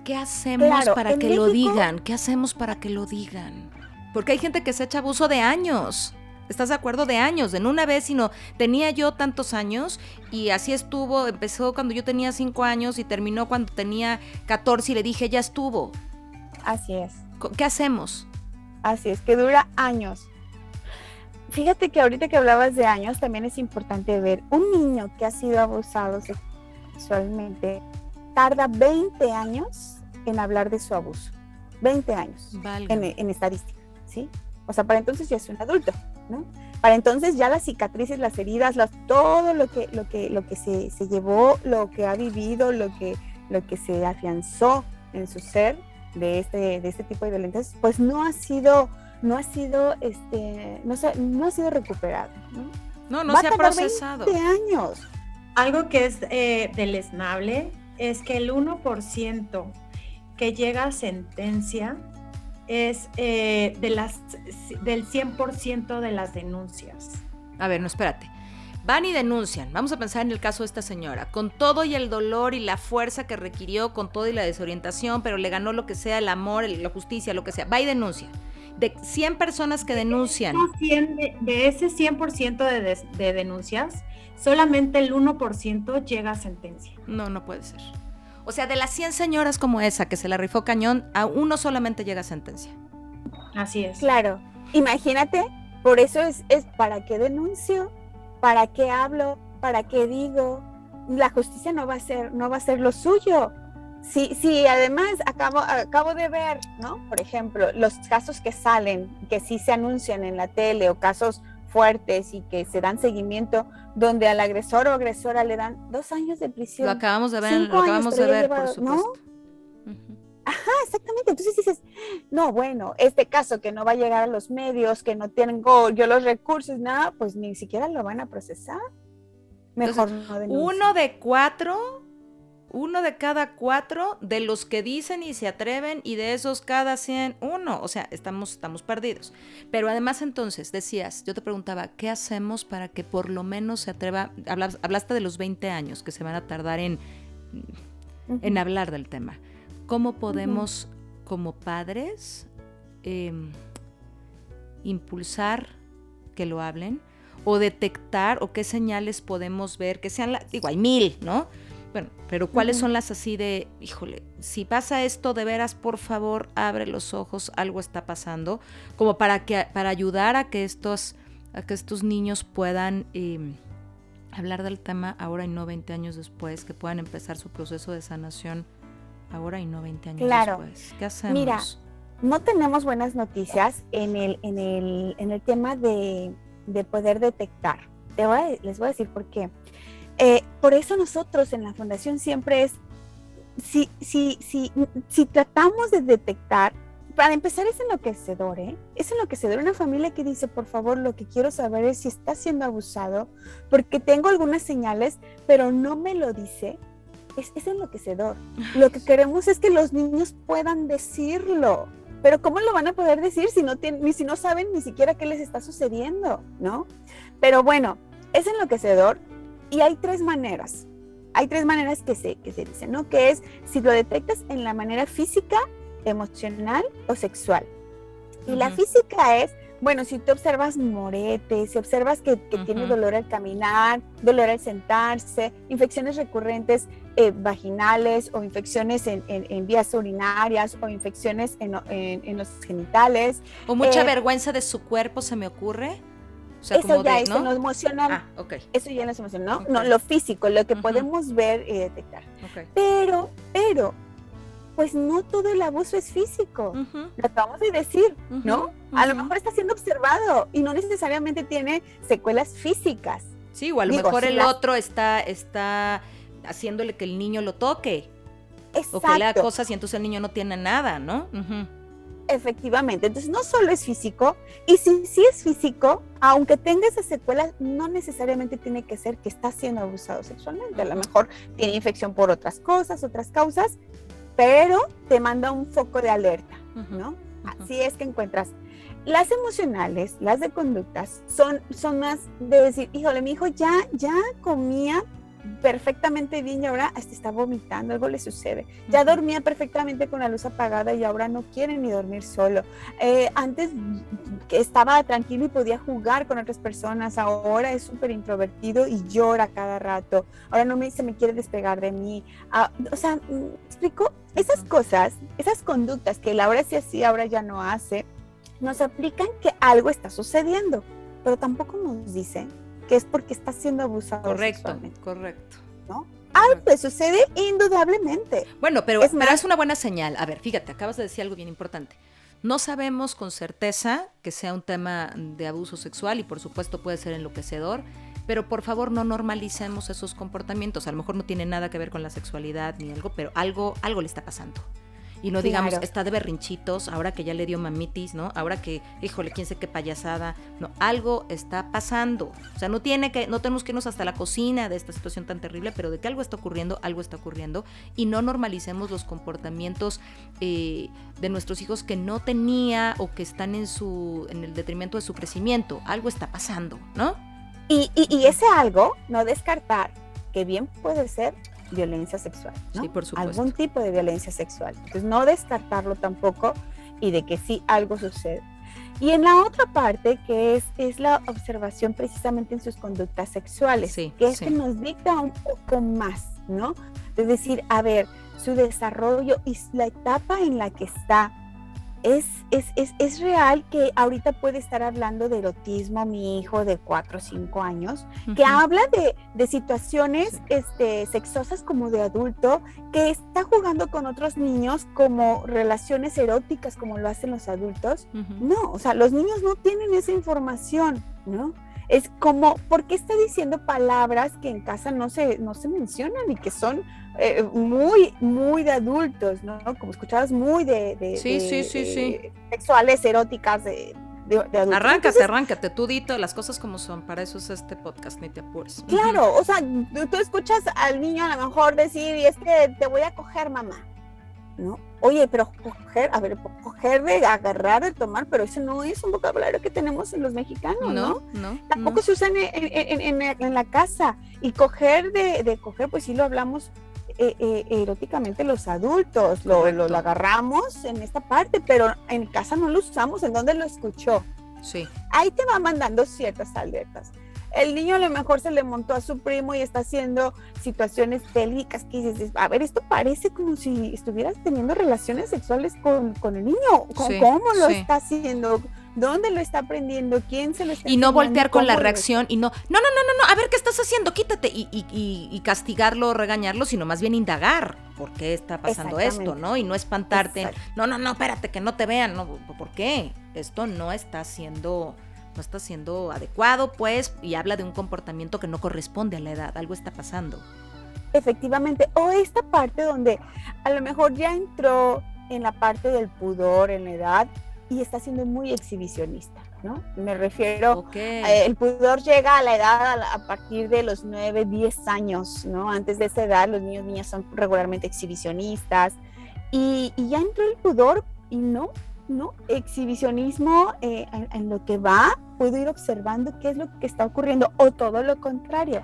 ¿Qué hacemos para que lo digan? ¿Qué hacemos para que lo digan? Porque hay gente que se echa abuso de años. ¿Estás de acuerdo? De años, de no una vez, sino tenía yo tantos años y así estuvo. Empezó cuando yo tenía cinco años y terminó cuando tenía 14 y le dije, ya estuvo. Así es. ¿Qué hacemos? Así es, que dura años. Fíjate que ahorita que hablabas de años, también es importante ver un niño que ha sido abusado sexualmente tarda 20 años en hablar de su abuso. 20 años en, estadística, ¿sí? O sea, para entonces ya es un adulto, ¿no? Para entonces ya las cicatrices, las heridas, las, todo lo que, lo que, lo que se, se, llevó, lo que ha vivido, lo que, lo que se afianzó en su ser de este, de este tipo de violencias, pues no ha sido no ha sido, este, no, no ha sido recuperado. No, no, se ha procesado. 20 años. Algo que es eh, deleznable es que el 1% que llega a sentencia es eh, de las, del 100% de las denuncias. A ver, no, espérate. Van y denuncian. Vamos a pensar en el caso de esta señora. Con todo y el dolor y la fuerza que requirió, con todo y la desorientación, pero le ganó lo que sea, el amor, la justicia, lo que sea. Va y denuncia de 100 personas que denuncian. De, ese 100% de, de denuncias, solamente el 1% llega a sentencia. No, no puede ser. O sea, de las 100 señoras como esa que se la rifó cañón, a uno solamente llega a sentencia. Así es. Claro. Imagínate, por eso es, es para qué denuncio, para qué hablo, para qué digo. La justicia no va a ser, no va a ser lo suyo. Sí, sí, además acabo, acabo de ver, ¿no? Por ejemplo, los casos que salen, que sí se anuncian en la tele o casos fuertes y que se dan seguimiento, donde al agresor o agresora le dan dos años de prisión. Lo acabamos de ver, lo acabamos de ver, por supuesto. ¿no? Ajá, exactamente. Entonces dices, no, bueno, este caso que no va a llegar a los medios, que no tengo yo los recursos, nada, pues ni siquiera lo van a procesar. Mejor no Uno de cuatro uno de cada cuatro de los que dicen y se atreven y de esos cada 100, uno. O sea, estamos, estamos perdidos. Pero además entonces, decías, yo te preguntaba, ¿qué hacemos para que por lo menos se atreva? hablaste de los 20 años que se van a tardar en, en hablar del tema. ¿Cómo podemos, como padres, em, impulsar que lo hablen? o detectar o qué señales podemos ver que sean, la, digo, hay mil, ¿no? Bueno, pero ¿cuáles son las así de, híjole, si pasa esto, de veras, por favor, abre los ojos, algo está pasando, como para que, para ayudar a que estos, a que estos niños puedan em, hablar del tema ahora y no 20 años después, que puedan empezar su proceso de sanación ahora y no 20 años después. ¿Qué hacemos? Mira, no tenemos buenas noticias en el, en el, en el tema de, de poder detectar. Te voy les voy a decir por qué. Eh, por eso nosotros en la fundación siempre es, si, si, si, si tratamos de detectar, para empezar es enloquecedor, ¿eh? Es enloquecedor una familia que dice, por favor, lo que quiero saber es si está siendo abusado, porque tengo algunas señales, pero no me lo dice. Es, es enloquecedor. Lo que queremos es que los niños puedan decirlo. Pero ¿cómo lo van a poder decir si no, tienen, ni si no saben ni siquiera qué les está sucediendo? ¿No? Pero bueno, es enloquecedor y hay tres maneras. Hay tres maneras que se, que se dicen, ¿no? Que es si lo detectas en la manera física, emocional o sexual. Y la física es, bueno, si tú observas moretes, si observas que, tiene dolor al caminar, dolor al sentarse, infecciones recurrentes eh, vaginales o infecciones en, vías urinarias o infecciones en, los genitales. O mucha eh, vergüenza de su cuerpo, se me ocurre eso ya es en lo emocional. Ah, Eso ya es emocional, ¿no? no lo físico, lo que podemos ver y detectar. Pero, pero, pues no todo el abuso es físico. Lo acabamos de decir, ¿no? A lo mejor está siendo observado y no necesariamente tiene secuelas físicas. Sí, o a lo mejor el otro está, está haciéndole que el niño lo toque. Exacto. O que le haga cosas y entonces el niño no tiene nada, ¿no? Efectivamente, entonces no solo es físico, y si sí es físico, aunque tenga esas secuelas, no necesariamente tiene que ser que está siendo abusado sexualmente. A lo mejor tiene infección por otras cosas, otras causas, pero te manda un foco de alerta, ¿no? Así es que encuentras. Las emocionales, las de conductas, son, son más de decir, híjole, mi hijo ya, ya comía perfectamente bien y ahora hasta está vomitando, algo le sucede. Ya dormía perfectamente con la luz apagada y ahora no quiere ni dormir solo. Eh, antes estaba tranquilo y podía jugar con otras personas, ahora es súper introvertido y llora cada rato. Ahora no me, se me quiere despegar de mí. Ah, o sea, explico, esas cosas, esas conductas que él ahora sí hacía, ahora ya no hace, nos aplican que algo está sucediendo, pero tampoco nos dicen que es porque está siendo abusado. Correcto, correcto. ¿no? Algo le sucede indudablemente. Bueno, pero es, pero es una buena señal. A ver, fíjate, acabas de decir algo bien importante. No sabemos con certeza que sea un tema de abuso sexual y por supuesto puede ser enloquecedor, pero por favor no normalicemos esos comportamientos. A lo mejor no tiene nada que ver con la sexualidad ni algo, pero algo, algo le está pasando y no digamos, está de berrinchitos, ahora que ya le dio mamitis, ¿no? Ahora que, híjole, quién sé qué payasada. No, algo está pasando. O sea, no tiene que, no tenemos que irnos hasta la cocina de esta situación tan terrible, pero de que algo está ocurriendo, algo está ocurriendo. Y no normalicemos los comportamientos eh, de nuestros hijos que no tenía o que están en su, en el detrimento de su crecimiento. Algo está pasando, ¿no? Y, y, y ese algo, no descartar, que bien puede ser violencia sexual, ¿no? Sí, por supuesto. Algún tipo de violencia sexual. Entonces, no descartarlo tampoco y de que sí algo sucede. Y en la otra parte, que es, es la observación precisamente en sus conductas sexuales, que es que nos dicta un poco más, ¿no? Es decir, a ver, su desarrollo y la etapa en la que está, es, es, es, es, real que ahorita puede estar hablando de erotismo mi hijo de 4 o 5 años, que habla de, de situaciones este, sexosas como de adulto, que está jugando con otros niños como relaciones eróticas como lo hacen los adultos. No, o sea, los niños no tienen esa información, ¿no? es como, ¿por qué está diciendo palabras que en casa no se, no se mencionan y que son eh, muy, muy de adultos, ¿no? Como escuchabas, muy de, sí, sí, sí, sí. sexuales, eróticas, de, de, adultos. Arráncate, arráncate, tú dito las cosas como son, para eso es este podcast, ni te apures. Claro, o sea, tú escuchas al niño a lo mejor decir, y es que te voy a coger, mamá, ¿no? Oye, pero coger, a ver, coger de agarrar, de tomar, pero eso no es un vocabulario que tenemos en los mexicanos, ¿no? No, Tampoco se usa en, la casa. Y coger de, de coger, pues sí lo hablamos eh, eh, eróticamente los adultos, lo, lo, agarramos en esta parte, pero en casa no lo usamos, ¿en dónde lo escuchó? Sí. Ahí te va mandando ciertas alertas. El niño a lo mejor se le montó a su primo y está haciendo situaciones técnicas que dices, a ver, esto parece como si estuvieras teniendo relaciones sexuales con, con el niño. ¿Cómo lo está haciendo? ¿Dónde lo está aprendiendo? ¿Quién se lo está Y no voltear con la reacción y no, no, no, no, no, no, a ver qué estás haciendo, quítate y, y, y, castigarlo o regañarlo, sino más bien indagar por qué está pasando esto, ¿no? Y no espantarte. No, no, no, espérate, que no te vean, no, ¿por qué? Esto no está siendo no está siendo adecuado, pues, y habla de un comportamiento que no corresponde a la edad, algo está pasando. Efectivamente, o esta parte donde a lo mejor ya entró en la parte del pudor en la edad y está siendo muy exhibicionista, ¿no? Me refiero, eh, el pudor llega a la edad a, partir de los 9, 10 años, ¿no? Antes de esa edad los niños y niñas son regularmente exhibicionistas y, ya entró el pudor y no, ¿no? Exhibicionismo eh, en, lo que va, puedo ir observando qué es lo que está ocurriendo o todo lo contrario,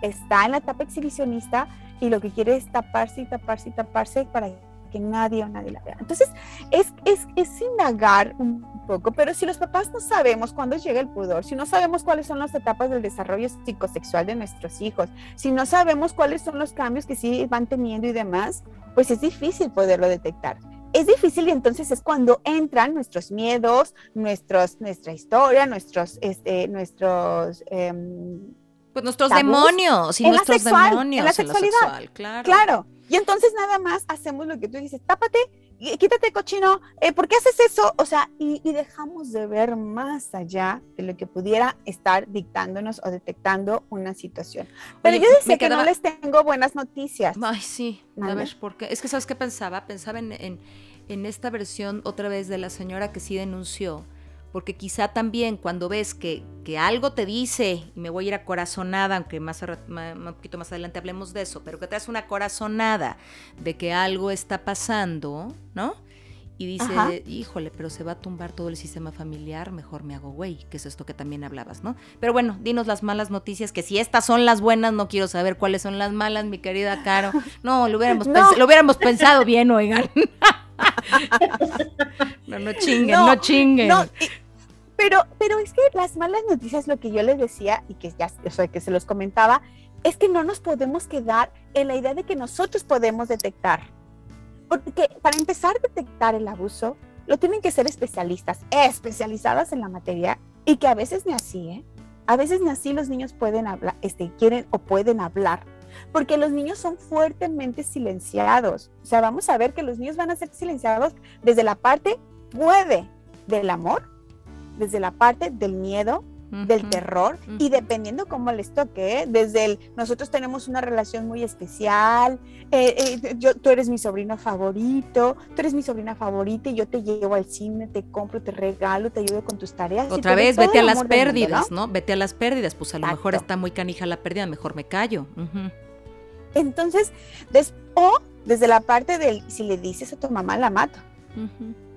está en la etapa exhibicionista y lo que quiere es taparse y taparse y taparse para que nadie o nadie la vea. Entonces, es, es, es indagar un poco, pero si los papás no sabemos cuándo llega el pudor, si no sabemos cuáles son las etapas del desarrollo psicosexual de nuestros hijos, si no sabemos cuáles son los cambios que sí van teniendo y demás, pues es difícil poderlo detectar. Es difícil y entonces es cuando entran nuestros miedos, nuestros, nuestra historia, nuestros, este, nuestros em, pues nuestros demonios y nuestros demonios en la sexualidad. claro. Claro. Y entonces nada más hacemos lo que tú dices, tápate, quítate cochino, eh, ¿por qué haces eso? O sea, y, dejamos de ver más allá de lo que pudiera estar dictándonos o detectando una situación. Pero yo decía que no les tengo buenas noticias. Ay, sí, a ver, porque es que sabes qué pensaba, pensaba en, en esta versión otra vez de la señora que sí denunció porque quizá también cuando ves que, que, algo te dice, y me voy a ir a corazonada, aunque más un poquito más adelante hablemos de eso, pero que te hace una corazonada de que algo está pasando, ¿no? Y dice, híjole, pero se va a tumbar todo el sistema familiar, mejor me hago güey, que es esto que también hablabas, ¿no? Pero bueno, dinos las malas noticias, que si estas son las buenas, no quiero saber cuáles son las malas, mi querida Caro. No, lo hubiéramos, lo hubiéramos pensado bien, oigan. no, no chinguen, no, chinguen. pero, pero es que las malas noticias, lo que yo les decía y que ya, o sea, que se los comentaba, es que no nos podemos quedar en la idea de que nosotros podemos detectar. Porque para empezar a detectar el abuso, lo tienen que ser especialistas, especializadas en la materia, y que a veces ni así, ¿eh? A veces ni así los niños pueden hablar, este, quieren o pueden hablar porque los niños son fuertemente silenciados. O sea, vamos a ver que los niños van a ser silenciados desde la parte, puede, del amor, desde la parte del miedo, del terror y dependiendo cómo les toque, ¿eh? desde el nosotros tenemos una relación muy especial, eh, eh, yo, tú eres mi sobrino favorito, tú eres mi sobrina favorita y yo te llevo al cine, te compro, te regalo, te ayudo con tus tareas. Otra vez, vete a las pérdidas, ¿no? Vete a las pérdidas, pues a lo mejor está muy canija la pérdida, mejor me callo. Entonces, o desde la parte del, si le dices a tu mamá, la mato.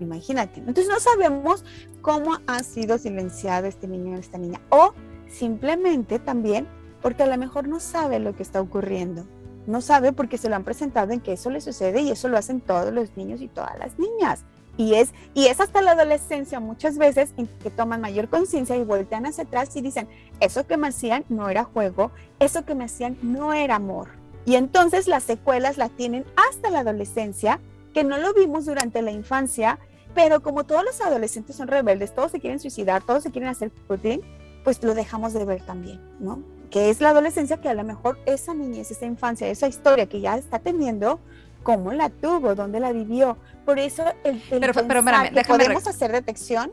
Imagínate. Entonces no sabemos cómo ha sido silenciado este niño o esta niña. O simplemente también porque a lo mejor no sabe lo que está ocurriendo. No sabe porque se lo han presentado en que eso le sucede y eso lo hacen todos los niños y todas las niñas. Y es, y es hasta la adolescencia muchas veces en que toman mayor conciencia y voltean hacia atrás y dicen, eso que me hacían no era juego, eso que me hacían no era amor. Y entonces las secuelas las tienen hasta la adolescencia, que no lo vimos durante la infancia, pero como todos los adolescentes son rebeldes, todos se quieren suicidar, todos se quieren hacer pudding, pues lo dejamos de ver también, ¿no? Que es la adolescencia que a lo mejor esa niñez, esa infancia, esa historia que ya está teniendo, ¿cómo la tuvo? ¿Dónde la vivió? Por eso el, pero, pero que podemos hacer detección.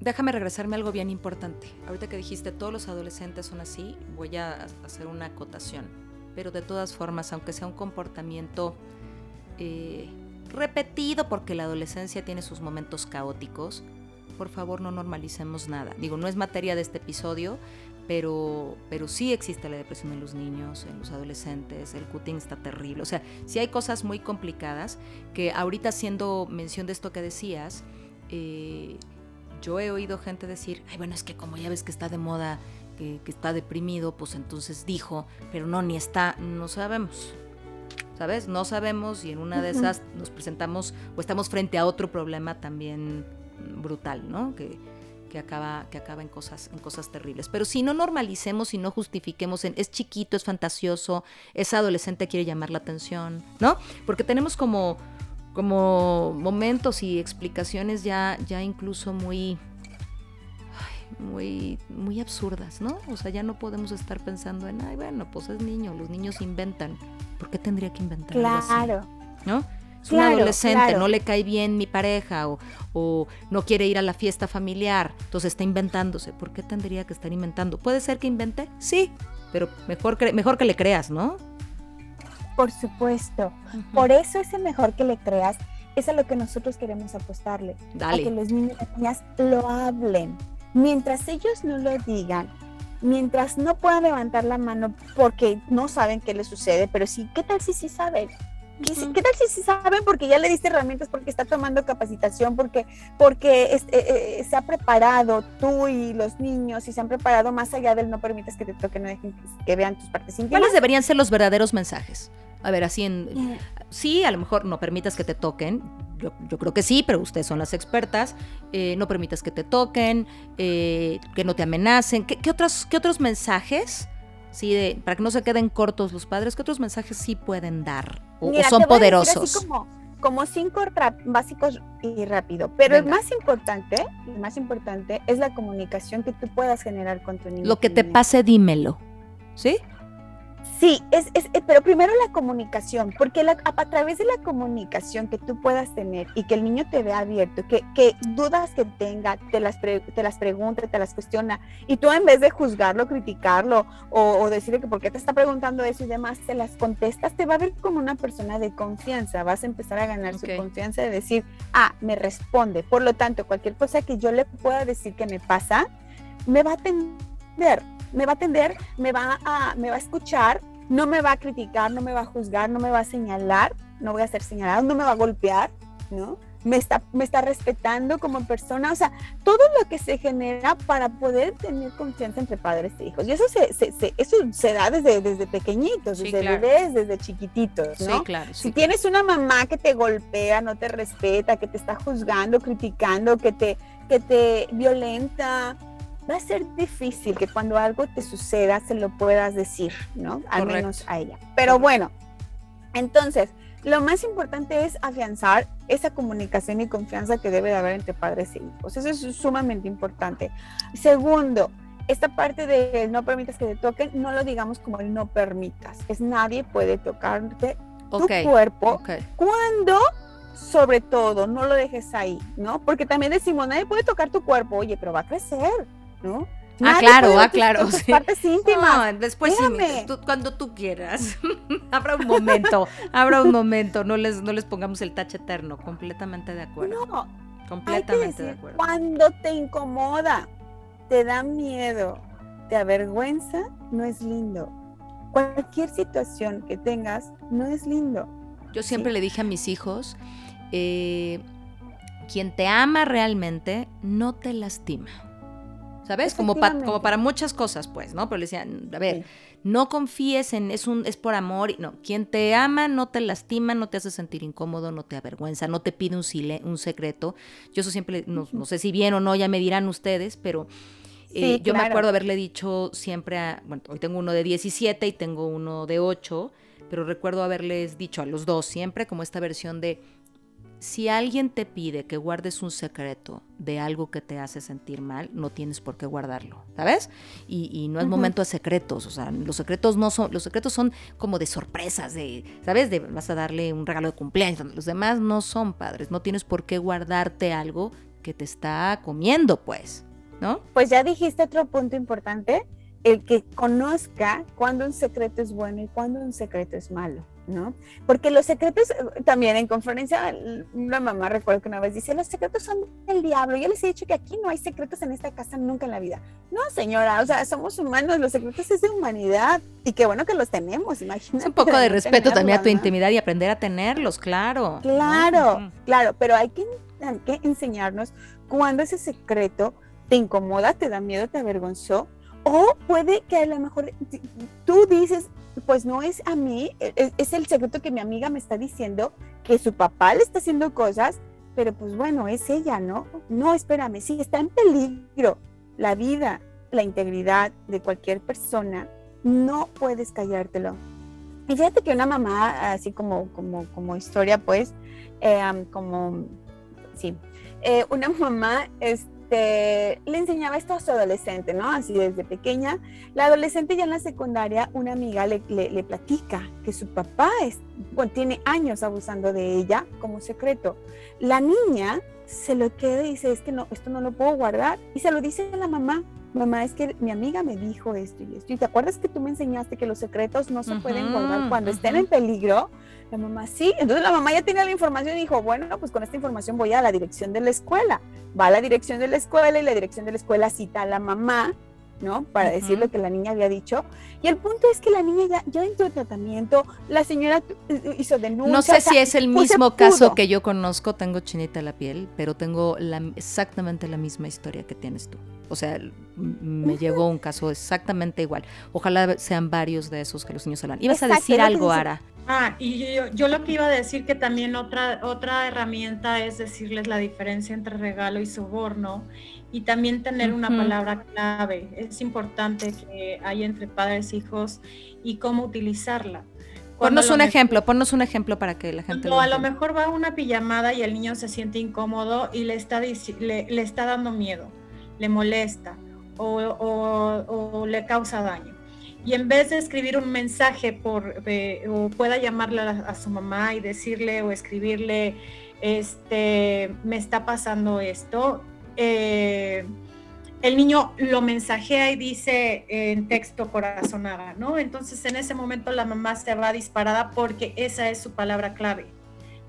Déjame regresarme a algo bien importante. Ahorita que dijiste todos los adolescentes son así, voy a hacer una acotación pero de todas formas, aunque sea un comportamiento eh, repetido porque la adolescencia tiene sus momentos caóticos, por favor no normalicemos nada. Digo, no es materia de este episodio, pero, pero sí existe la depresión en los niños, en los adolescentes, el cutting está terrible. O sea, sí hay cosas muy complicadas que ahorita haciendo mención de esto que decías, eh, yo he oído gente decir, ay, bueno, es que como ya ves que está de moda, que, que está deprimido, pues entonces dijo, pero no, ni está, no sabemos. ¿Sabes? No sabemos y en una de esas nos presentamos o estamos frente a otro problema también brutal, ¿no? Que, que acaba, que acaba en, cosas, en cosas terribles. Pero si no normalicemos y no justifiquemos en es chiquito, es fantasioso, es adolescente, quiere llamar la atención, ¿no? Porque tenemos como, como momentos y explicaciones ya, ya incluso muy, muy, muy absurdas, ¿no? O sea, ya no podemos estar pensando en, ay, bueno, pues es niño, los niños inventan. ¿Por qué tendría que inventar? Claro. ¿No? Es un adolescente, no le cae bien mi pareja o, no quiere ir a la fiesta familiar, entonces está inventándose. ¿Por qué tendría que estar inventando? ¿Puede ser que invente? Sí, pero mejor, mejor que le creas, ¿no? Por supuesto. Por eso ese mejor que le creas es a lo que nosotros queremos apostarle. Dale. A que los niños y niñas lo hablen. Mientras ellos no lo digan, mientras no puedan levantar la mano porque no saben qué les sucede, pero sí, ¿qué tal si sí saben? ¿Qué, tal si, saben porque ya le diste herramientas, porque está tomando capacitación, porque, porque eh, eh, se ha preparado tú y los niños y se han preparado más allá del no permites que te toquen, no dejen que, vean tus partes íntimas? ¿Cuáles deberían ser los verdaderos mensajes? A ver, así en... Sí, a lo mejor no permitas que te toquen. Yo, creo que sí, pero ustedes son las expertas. Eh, no permitas que te toquen, que no te amenacen. ¿Qué, otros, qué otros mensajes ¿sí? De, para que no se queden cortos los padres, ¿qué otros mensajes sí pueden dar o, son poderosos? como, cinco básicos y rápido, pero el más importante, el más importante es la comunicación que tú puedas generar con tu niño. Lo que te pase, dímelo, ¿sí? Sí, es, es, eh, pero primero la comunicación, porque a, través de la comunicación que tú puedas tener y que el niño te vea abierto, que, que dudas que tenga, te las, te las pregunta, te las cuestiona, y tú en vez de juzgarlo, criticarlo o, decirle que por qué te está preguntando eso y demás, te las contestas, te va a ver como una persona de confianza, vas a empezar a ganar su confianza de decir, ah, me responde, por lo tanto, cualquier cosa que yo le pueda decir que me pasa, me va a atender me va a atender, me va a, me va a escuchar, no me va a criticar, no me va a juzgar, no me va a señalar, no voy a ser señalado, no me va a golpear, ¿no? Me está, me está respetando como persona, o sea, todo lo que se genera para poder tener confianza entre padres e hijos. Y eso se, se, eso se da desde, desde pequeñitos, desde bebés, desde chiquititos, ¿no? Sí, claro. si tienes una mamá que te golpea, no te respeta, que te está juzgando, criticando, que te, que te violenta, va a ser difícil que cuando algo te suceda se lo puedas decir, ¿no? Al menos a ella. Pero bueno, entonces, lo más importante es afianzar esa comunicación y confianza que debe de haber entre padres e hijos. Eso es sumamente importante. Segundo, esta parte de no permitas que te toquen, no lo digamos como el no permitas. Es nadie puede tocarte tu cuerpo cuando sobre todo, no lo dejes ahí, ¿no? Porque también decimos, nadie puede tocar tu cuerpo, oye, pero va a crecer. ¿No? ah, claro, ah, claro. Sí. Partes íntimas. después sí, cuando tú quieras. habrá un momento, habrá un momento. No les, no les pongamos el tache eterno. Completamente de acuerdo. No, completamente de acuerdo. Cuando te incomoda, te da miedo, te avergüenza, no es lindo. Cualquier situación que tengas no es lindo. Yo siempre le dije a mis hijos, eh, quien te ama realmente no te lastima. ¿Sabes? Como, como para muchas cosas, pues, ¿no? Pero le decían, a ver, no confíes en, es, un, es por amor, no, quien te ama no te lastima, no te hace sentir incómodo, no te avergüenza, no te pide un, un secreto. Yo eso siempre, no, sé si bien o no, ya me dirán ustedes, pero... Eh, yo me acuerdo haberle dicho siempre a, bueno, hoy tengo uno de 17 y tengo uno de 8, pero recuerdo haberles dicho a los dos siempre como esta versión de, si alguien te pide que guardes un secreto de algo que te hace sentir mal, no tienes por qué guardarlo, ¿sabes? Y, no es momento de secretos, o sea, los secretos no son, los secretos son como de sorpresas, de, ¿sabes? De vas a darle un regalo de cumpleaños, los demás no son padres, no tienes por qué guardarte algo que te está comiendo, pues, ¿no? Pues ya dijiste otro punto importante, el que conozca cuándo un secreto es bueno y cuándo un secreto es malo. ¿No? Porque los secretos, eh, también en conferencia, una mamá recuerdo que una vez dice, los secretos son del diablo. Yo les he dicho que aquí no hay secretos en esta casa nunca en la vida. No, señora, o sea, somos humanos, los secretos es de humanidad y qué bueno que los tenemos, imagínate. Es un poco de respeto también a tu intimidad y aprender a tenerlos, claro. Claro, claro, pero hay que, hay que enseñarnos cuando ese secreto te incomoda, te da miedo, te avergonzó, o puede que a lo mejor tú dices, pues no es a mí, e, e, es, el secreto que mi amiga me está diciendo, que su papá le está haciendo cosas, pero pues bueno, es ella, ¿no? No, espérame, sí, está en peligro la vida, la integridad de cualquier persona, no puedes callártelo. Y fíjate que una mamá, así como, como, como historia, pues, eh, como, sí, eh, una mamá, este, le enseñaba esto a su adolescente, ¿no? Así desde pequeña. La adolescente ya en la secundaria, una amiga le, le, platica que su papá es, tiene años abusando de ella como secreto. La niña se lo queda y dice, es que no, esto no lo puedo guardar. Y se lo dice a la mamá mamá, es que mi amiga me dijo esto y esto. ¿Y te acuerdas que tú me enseñaste que los secretos no se pueden guardar cuando estén en peligro? La mamá, sí. Entonces la mamá ya tenía la información y dijo, bueno, pues con esta información voy a la dirección de la escuela. Va a la dirección de la escuela y la dirección de la escuela cita a la mamá ¿no? Para decir lo que la niña había dicho. Y el punto es que la niña ya, ya entró en tratamiento, la señora hizo denuncia. No sé si es el pues, mismo caso que yo conozco, tengo chinita la piel, pero tengo la, exactamente la misma historia que tienes tú. O sea, me llegó un caso exactamente igual. Ojalá sean varios de esos que los niños hablan. Ibas a decir algo, Ara. Ah, y yo, yo, lo que iba a decir que también otra, otra herramienta es decirles la diferencia entre regalo y soborno y también tener una palabra clave. Es importante que haya entre padres e hijos y cómo utilizarla. ponnos un ejemplo, ponnos un ejemplo para que la gente lo a lo mejor va una pijamada y el niño se siente incómodo y le está, le, le está dando miedo, le molesta o, o, le causa daño. Y en vez de escribir un mensaje por, o pueda llamarle a, a, su mamá y decirle o escribirle, este, me está pasando esto, eh, el niño lo mensajea y dice en texto corazonada, ¿no? Entonces en ese momento la mamá se va disparada porque esa es su palabra clave,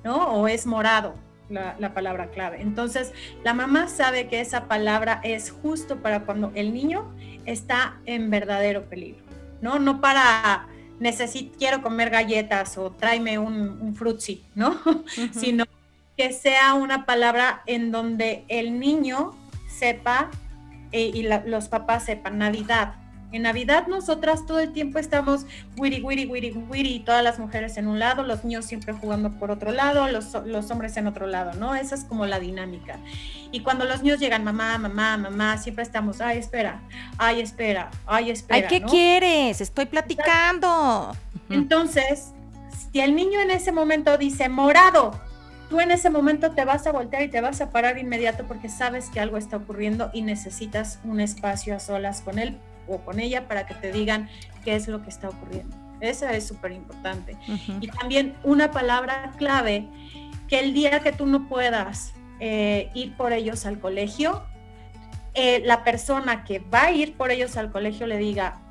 ¿no? O es morado la, la palabra clave. Entonces la mamá sabe que esa palabra es justo para cuando el niño está en verdadero peligro, ¿no? No para necesito, quiero comer galletas o tráeme un, un frutzi, ¿no? Sino que sea una palabra en donde el niño sepa eh, y los papás sepan Navidad. En Navidad nosotras todo el tiempo estamos wiri, wiri, wiri, wiri, todas las mujeres en un lado, los niños siempre jugando por otro lado, los, los hombres en otro lado, ¿no? Esa es como la dinámica. Y cuando los niños llegan, mamá, mamá, mamá, siempre estamos, ay, espera, ay, espera, ay, espera. Ay, ¿qué quieres? Estoy platicando. Entonces, si el niño en ese momento dice morado, tú en ese momento te vas a voltear y te vas a parar inmediato porque sabes que algo está ocurriendo y necesitas un espacio a solas con él o con ella para que te digan qué es lo que está ocurriendo. Esa es súper importante. Y también una palabra clave, que el día que tú no puedas eh, ir por ellos al colegio, eh, la persona que va a ir por ellos al colegio le diga,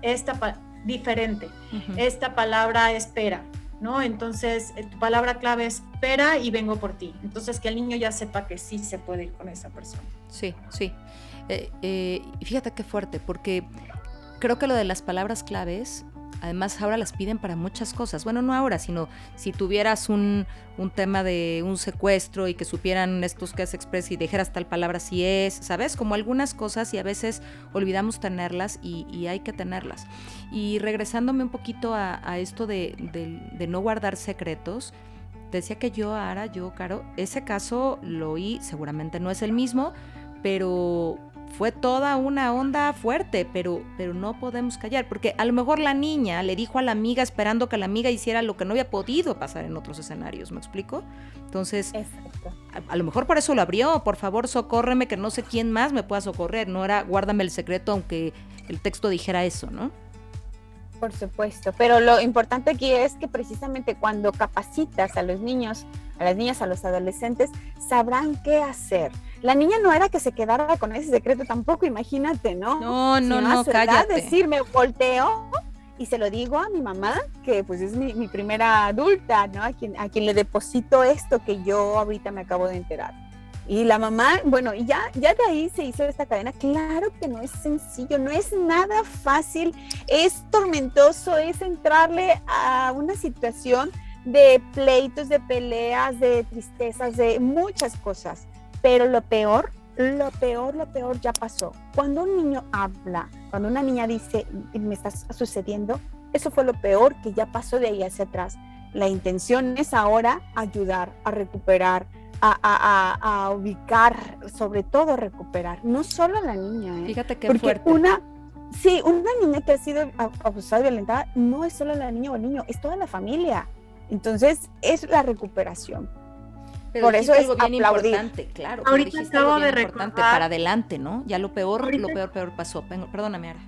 esta diferente, esta palabra espera, ¿no? Entonces, eh, tu palabra clave es espera y vengo por ti. Entonces, que el niño ya sepa que sí se puede ir con esa persona. Sí, sí. Eh, eh, fíjate qué fuerte, porque creo que lo de las palabras claves Además, ahora las piden para muchas cosas. Bueno, no ahora, sino si tuvieras un, un tema de un secuestro y que supieran estos que hace Express y dijeras tal palabra si es, ¿sabes? Como algunas cosas y a veces olvidamos tenerlas y, hay que tenerlas. Y regresándome un poquito a, esto de, de, no guardar secretos, decía que yo, Ara, yo, Caro, ese caso lo oí, seguramente no es el mismo, pero fue toda una onda fuerte, pero, pero no podemos callar, porque a lo mejor la niña le dijo a la amiga esperando que la amiga hiciera lo que no había podido pasar en otros escenarios, ¿me explico? Entonces, a, lo mejor por eso lo abrió, por favor socórreme que no sé quién más me pueda socorrer, no era guárdame el secreto aunque el texto dijera eso, ¿no? Por supuesto, pero lo importante aquí es que precisamente cuando capacitas a los niños, a las niñas, a los adolescentes, sabrán qué hacer. La niña no era que se quedara con ese secreto tampoco, imagínate, ¿no? No, no, no, cállate. decir, me volteo y se lo digo a mi mamá, que pues es mi, primera adulta, ¿no? A quien, a quien le deposito esto que yo ahorita me acabo de enterar. Y la mamá, bueno, y ya, ya de ahí se hizo esta cadena. Claro que no es sencillo, no es nada fácil, es tormentoso, es entrarle a una situación de pleitos, de peleas, de tristezas, de muchas cosas. Pero lo peor, lo peor, lo peor ya pasó. Cuando un niño habla, cuando una niña dice, me está sucediendo, eso fue lo peor que ya pasó de ahí hacia atrás. La intención es ahora ayudar a recuperar, a, ubicar, sobre todo recuperar, no solo a la niña. ¿eh? Fíjate qué fuerte. Una, sí, una niña que ha sido abusada violentada no es solo la niña o el niño, es toda la familia. Entonces, es la recuperación. Por eso es algo bien importante, claro. Ahorita acabo de recordar para adelante, ¿no? Ya lo peor, lo peor, peor pasó. Perdóname, Ara.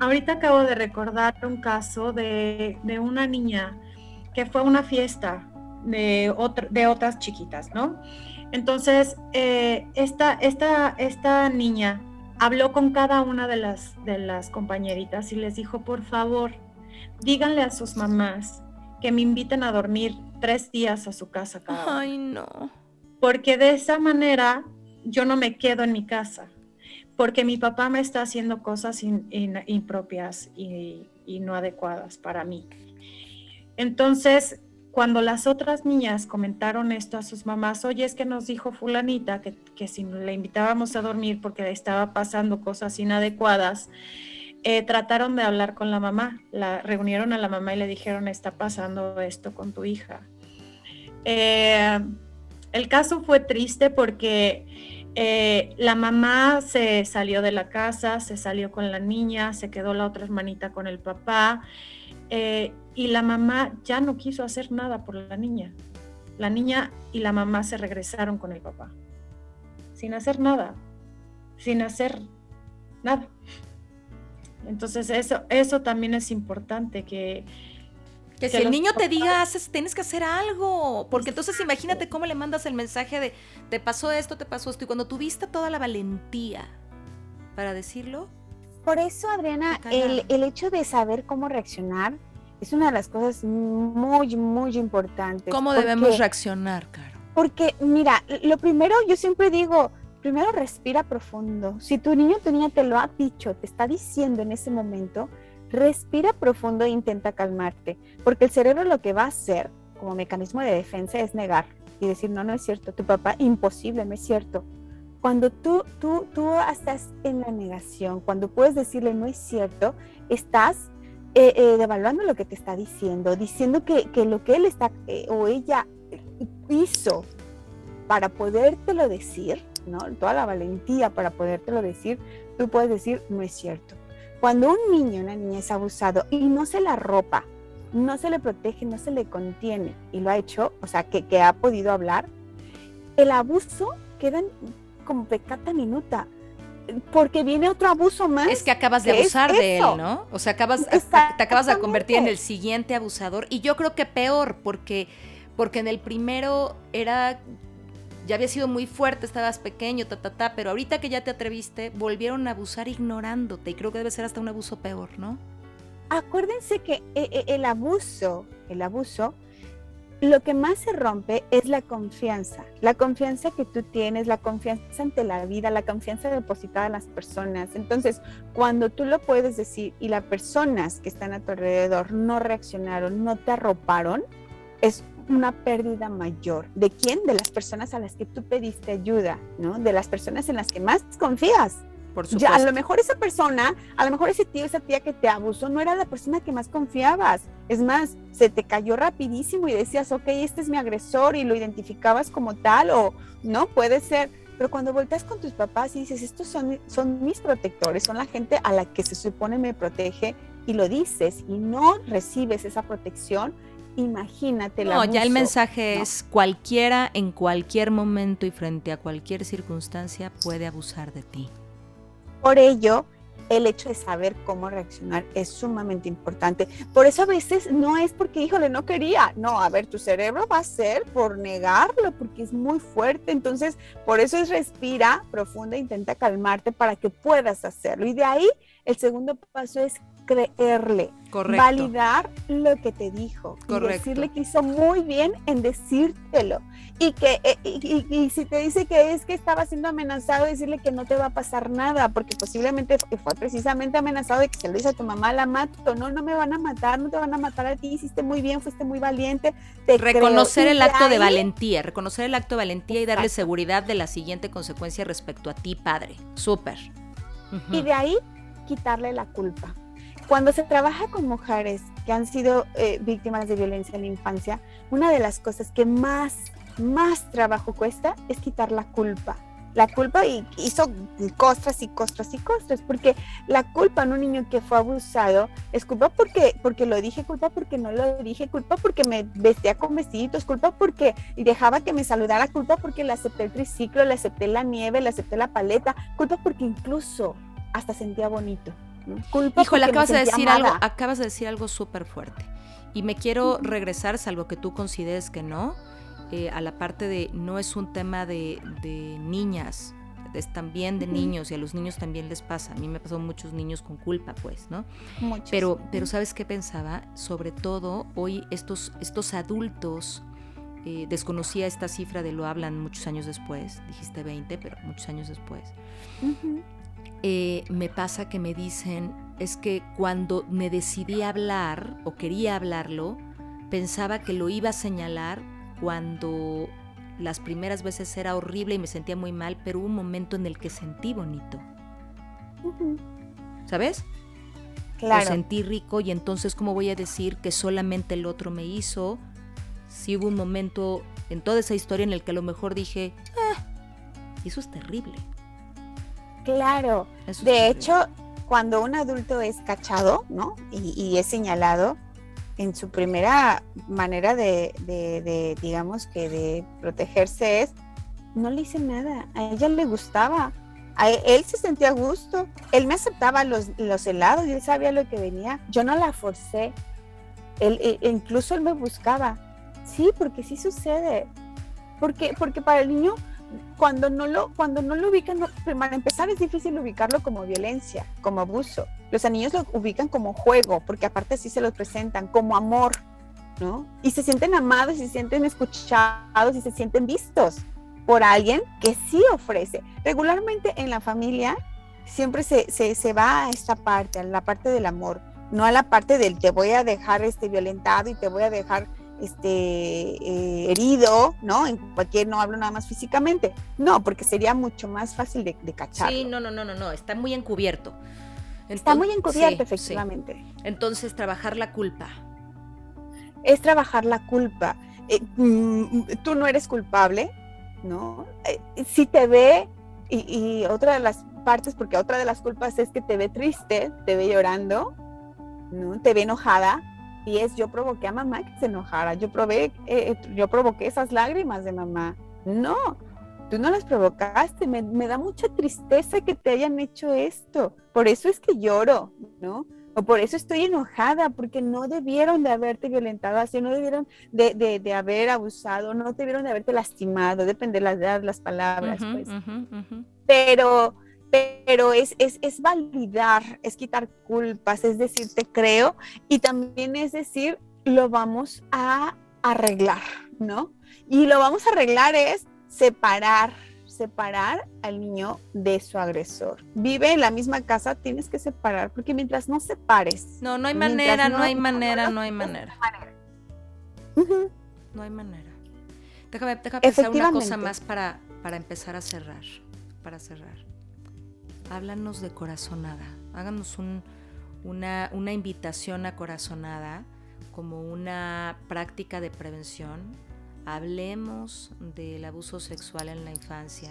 Ahorita acabo de recordar un caso de, de una niña que fue a una fiesta de, de otras chiquitas, ¿no? Entonces, eh, esta, esta, esta niña habló con cada una de las, de las compañeritas y les dijo, por favor, díganle a sus mamás que me inviten a dormir tres días a su casa cada Ay, no. Porque de esa manera yo no me quedo en mi casa, porque mi papá me está haciendo cosas impropias y, y no adecuadas para mí. Entonces, cuando las otras niñas comentaron esto a sus mamás, oye, es que nos dijo fulanita que, que si le invitábamos a dormir porque estaba pasando cosas inadecuadas, eh, trataron de hablar con la mamá, la reunieron a la mamá y le dijeron, está pasando esto con tu hija. Eh, el caso fue triste porque eh, la mamá se salió de la casa, se salió con la niña, se quedó la otra hermanita con el papá y la mamá ya no quiso hacer nada por la niña. La niña y la mamá se regresaron con el papá, sin hacer nada, sin hacer nada. Entonces eso, eso también es importante que... Que, si el niño te diga, haces, tienes que hacer algo, porque entonces imagínate cómo le mandas el mensaje de, te pasó esto, te pasó esto, y cuando tuviste toda la valentía para decirlo. Por eso, Adriana, el, el hecho de saber cómo reaccionar, es una de las cosas muy, muy importantes. ¿Cómo debemos reaccionar, Caro? Porque, mira, lo primero, yo siempre digo, primero respira profundo. Si tu niño o tu niña te lo ha dicho, te está diciendo en ese momento, respira profundo e intenta calmarte. Porque el cerebro lo que va a hacer como mecanismo de defensa es negar y decir, no, no es cierto, tu papá, imposible, no es cierto. Cuando tú, tú, tú estás en la negación, cuando puedes decirle no es cierto, estás eh, eh, devaluando lo que te está diciendo, diciendo que, lo que él está eh, o ella hizo para podértelo decir, ¿no? Toda la valentía para podértelo decir, tú puedes decir, no es cierto. Cuando un niño, una niña es abusado y no se la ropa, no se le protege, no se le contiene y lo ha hecho, o sea, que, que ha podido hablar, el abuso queda como pecata minuta porque viene otro abuso más. Es que acabas de abusar de él, ¿no? O sea, acabas, te acabas de convertir en el siguiente abusador. Y yo creo que peor, porque, porque en el primero era, ya había sido muy fuerte, estabas pequeño, ta, ta, ta, pero ahorita que ya te atreviste, volvieron a abusar ignorándote. Y creo que debe ser hasta un abuso peor, ¿no? Acuérdense que eh, eh, el abuso, el abuso lo que más se rompe es la confianza, la confianza que tú tienes, la confianza ante la vida, la confianza depositada en las personas. Entonces, cuando tú lo puedes decir y las personas que están a tu alrededor no reaccionaron, no te arroparon, es una pérdida mayor. ¿De quién? De las personas a las que tú pediste ayuda, ¿no? De las personas en las que más confías. Ya, a lo mejor esa persona, a lo mejor ese tío, esa tía que te abusó, no era la persona que más confiabas. Es más, se te cayó rapidísimo y decías, ok, este es mi agresor y lo identificabas como tal o no, puede ser. Pero cuando volteas con tus papás y dices, estos son, son mis protectores, son la gente a la que se supone me protege y lo dices y no recibes esa protección, imagínate la No, ya el mensaje es cualquiera en cualquier momento y frente a cualquier circunstancia puede abusar de ti. Por ello, el hecho de saber cómo reaccionar es sumamente importante. Por eso a veces no es porque, híjole, no quería. No, a ver, tu cerebro va a ser por negarlo, porque es muy fuerte. Entonces, por eso es respira profunda, intenta calmarte para que puedas hacerlo. Y de ahí, el segundo paso es creerle, validar lo que te dijo y decirle que hizo muy bien en decírtelo. Y que eh, y, si te dice que es que estaba siendo amenazado decirle que no te va a pasar nada porque posiblemente fue precisamente amenazado de que se lo dice a tu mamá la mato no no me van a matar no te van a matar a ti hiciste muy bien fuiste muy valiente reconocer el acto de valentía reconocer el acto de valentía y darle seguridad de la siguiente consecuencia respecto a ti padre. Súper. Y de ahí quitarle la culpa cuando se trabaja con mujeres que han sido eh, víctimas de violencia en la infancia, una de las cosas que más, más trabajo cuesta es quitar la culpa. La culpa y hizo costras y costras y costras, porque la culpa en un niño que fue abusado es culpa porque, porque lo dije, culpa porque no lo dije, culpa porque me vestía con vestiditos, culpa porque dejaba que me saludara, culpa porque le acepté el triciclo, le acepté la nieve, le acepté la paleta, culpa porque incluso hasta sentía bonito. Culpa Híjole, acabas de decir algo, acabas de decir algo súper fuerte. Y me quiero regresar, salvo que tú consideres que no, eh, a la parte de no es un tema de, niñas, es también de niños y a los niños también les pasa. A mí me pasó muchos niños con culpa, pues, ¿no? Pero, pero ¿sabes qué pensaba? Sobre todo hoy estos, estos adultos, eh, desconocía esta cifra de lo hablan muchos años después, dijiste 20, pero muchos años después. Eh, me pasa que me dicen, es que cuando me decidí hablar o quería hablarlo, pensaba que lo iba a señalar cuando las primeras veces era horrible y me sentía muy mal, pero hubo un momento en el que sentí bonito. ¿Sabes? Claro. Lo sentí rico y entonces, ¿cómo voy a decir que solamente el otro me hizo? Si hubo un momento en toda esa historia en el que a lo mejor dije, ah, eso es terrible. Claro. de hecho, cuando un adulto es cachado, ¿no? Y, es señalado, en su primera manera de, digamos que de protegerse es, no le hice nada, a ella le gustaba, a él, se sentía a gusto, él me aceptaba los, los helados y él sabía lo que venía, yo no la forcé, él, e, incluso él me buscaba, sí, porque sí sucede, porque, porque para el niño cuando no lo, cuando no lo ubican, para empezar es difícil ubicarlo como violencia, como abuso. Los niños lo ubican como juego, porque aparte así se los presentan, como amor, ¿no? Y se sienten amados, y se sienten escuchados y se sienten vistos por alguien que sí ofrece. Regularmente en la familia siempre se, se, se va a esta parte, a la parte del amor, no a la parte del te voy a dejar este violentado y te voy a dejar este, eh, herido, ¿no? En cualquier, no hablo nada más físicamente. No, porque sería mucho más fácil de, cachar. Sí, no, no, no, no, no, está muy encubierto. está muy encubierto, efectivamente. Entonces, trabajar la culpa. Es trabajar la culpa. Eh, mm, tú no eres culpable, ¿no? Eh, si te ve, y, y otra de las partes, porque otra de las culpas es que te ve triste, te ve llorando, ¿no? Te ve enojada, y es yo provoqué a mamá que se enojara, yo, probé, eh, eh, yo provoqué esas lágrimas de mamá. No, tú no las provocaste, me, da mucha tristeza que te hayan hecho esto, por eso es que lloro, ¿no? O por eso estoy enojada, porque no debieron de haberte violentado así, no debieron de, haber abusado, no debieron de haberte lastimado, depende de las, las palabras, pues. Pero pero es, es, es, validar, es quitar culpas, es decir, te creo y también es decir, lo vamos a arreglar, ¿no? Y lo vamos a arreglar es separar, separar al niño de su agresor. Vive en la misma casa, tienes que separar, porque mientras no separes. No, no hay manera, no, hay manera, no hay manera. No hay manera. Déjame, déjame pensar una cosa más para, para empezar a cerrar, para cerrar háblanos de corazonada, háganos una, una invitación a corazonada como una práctica de prevención. Hablemos del abuso sexual en la infancia.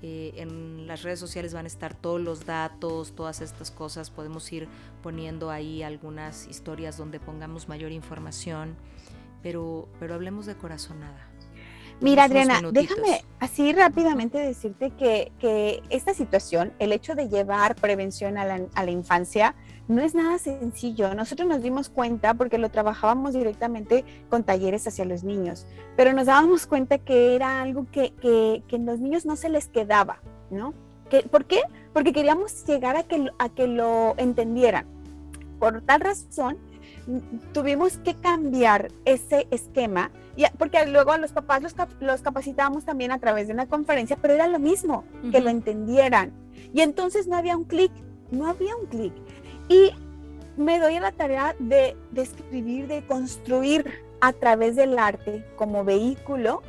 Eh, en las redes sociales van a estar todos los datos, todas estas cosas. Podemos ir poniendo ahí algunas historias donde pongamos mayor información, pero, pero hablemos de corazonada. Mira, Adriana, déjame así rápidamente decirte que, esta situación, el hecho de llevar prevención a la, infancia, no es nada sencillo. Nosotros nos dimos cuenta porque lo trabajábamos directamente con talleres hacia los niños, pero nos dábamos cuenta que era algo que, que, que los niños no se les quedaba, ¿no? ¿Por qué? Porque queríamos llegar a que, a que lo entendieran. por tal razón tuvimos que cambiar ese esquema, porque luego a los papás los, los capacitábamos también a través de una conferencia, pero era lo mismo, que lo entendieran. Y entonces no había un clic, no había un clic. Y me doy a la tarea de, de escribir, de construir a través del arte como vehículo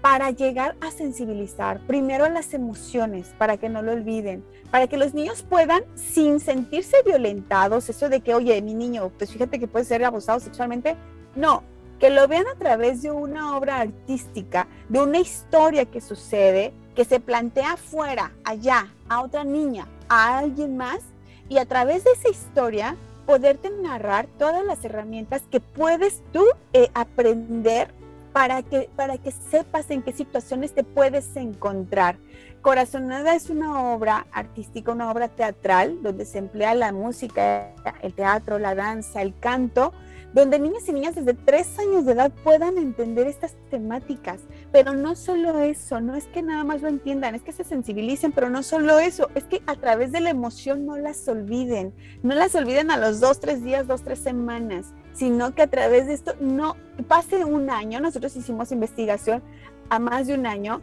para llegar a sensibilizar primero las emociones, para que no lo olviden, para que los niños puedan, sin sentirse violentados, eso de que, oye, mi niño, pues fíjate que puede ser abusado sexualmente, no, que lo vean a través de una obra artística, de una historia que sucede, que se plantea afuera, allá, a otra niña, a alguien más, y a través de esa historia poderte narrar todas las herramientas que puedes tú eh, aprender para que, para que sepas en qué situaciones te puedes encontrar. Corazonada es una obra artística, una obra teatral, donde se emplea la música, el teatro, la danza, el canto, donde niños y niñas desde tres años de edad puedan entender estas temáticas. Pero no solo eso, no es que nada más lo entiendan, es que se sensibilicen, pero no solo eso, es que a través de la emoción no las olviden, no las olviden a los dos, tres días, dos, tres semanas sino que a través de esto no pase un año, nosotros hicimos investigación a más de un año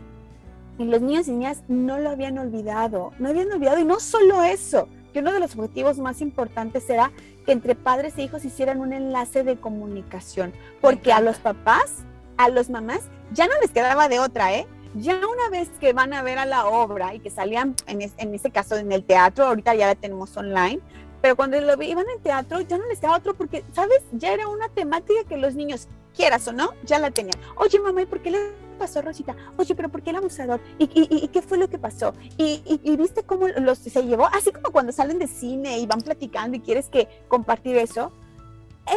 y los niños y niñas no lo habían olvidado, no habían olvidado y no solo eso, que uno de los objetivos más importantes era que entre padres e hijos hicieran un enlace de comunicación, porque a los papás, a los mamás, ya no les quedaba de otra, ¿eh? Ya una vez que van a ver a la obra y que salían, en, en ese caso en el teatro, ahorita ya la tenemos online, pero cuando lo iban en teatro ya no les quedaba otro porque, ¿sabes? Ya era una temática que los niños, quieras o no, ya la tenían. Oye, mamá, ¿y por qué le pasó Rosita? Oye, pero ¿por qué el abusador? ¿Y, y, qué fue lo que pasó? ¿Y, y, viste cómo los se llevó? Así como cuando salen de cine y van platicando y quieres que compartir eso.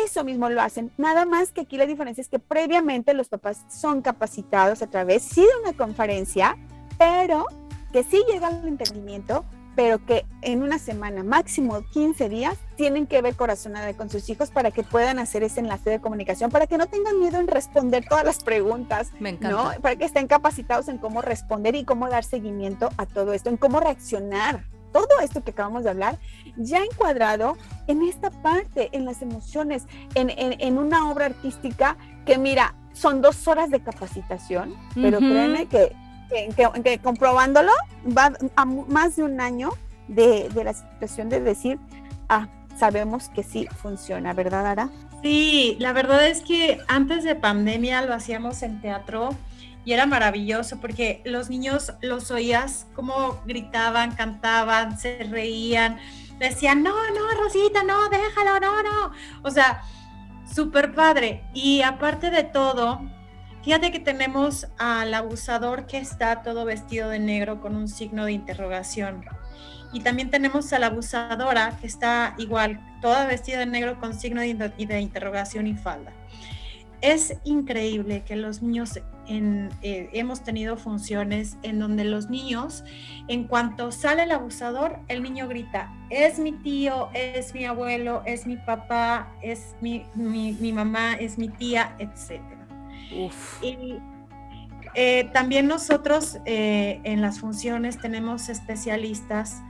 Eso mismo lo hacen. Nada más que aquí la diferencia es que previamente los papás son capacitados a través, sí, de una conferencia, pero que sí llega al entendimiento pero que en una semana, máximo 15 días, tienen que ver corazonada con sus hijos para que puedan hacer ese enlace de comunicación, para que no tengan miedo en responder todas las preguntas, Me encanta. Para que estén capacitados en cómo responder y cómo dar seguimiento a todo esto, en cómo reaccionar. Todo esto que acabamos de hablar, ya encuadrado en esta parte, en las emociones, en, en, una obra artística que, mira, son dos horas de capacitación, pero créeme que que, comprobándolo va a más de un año de, la situación de decir, ah, sabemos que sí funciona, ¿verdad, Ara? Sí, la verdad es que antes de pandemia lo hacíamos en teatro y era maravilloso porque los niños los oías como gritaban, cantaban, se reían, decían, no, no, Rosita, no, déjalo, no, no. O sea, súper padre. Y aparte de todo, Fíjate que tenemos al abusador que está todo vestido de negro con un signo de interrogación. Y también tenemos a la abusadora que está igual, toda vestida de negro con signo de, interrogación y falda. Es increíble que los niños eh, hemos tenido funciones en donde los niños, en cuanto sale el abusador, el niño grita, es mi tío, es mi abuelo, es mi papá, es mi, mi mamá, es mi tía, etcétera. Y eh, también nosotros eh, en las funciones tenemos especialistas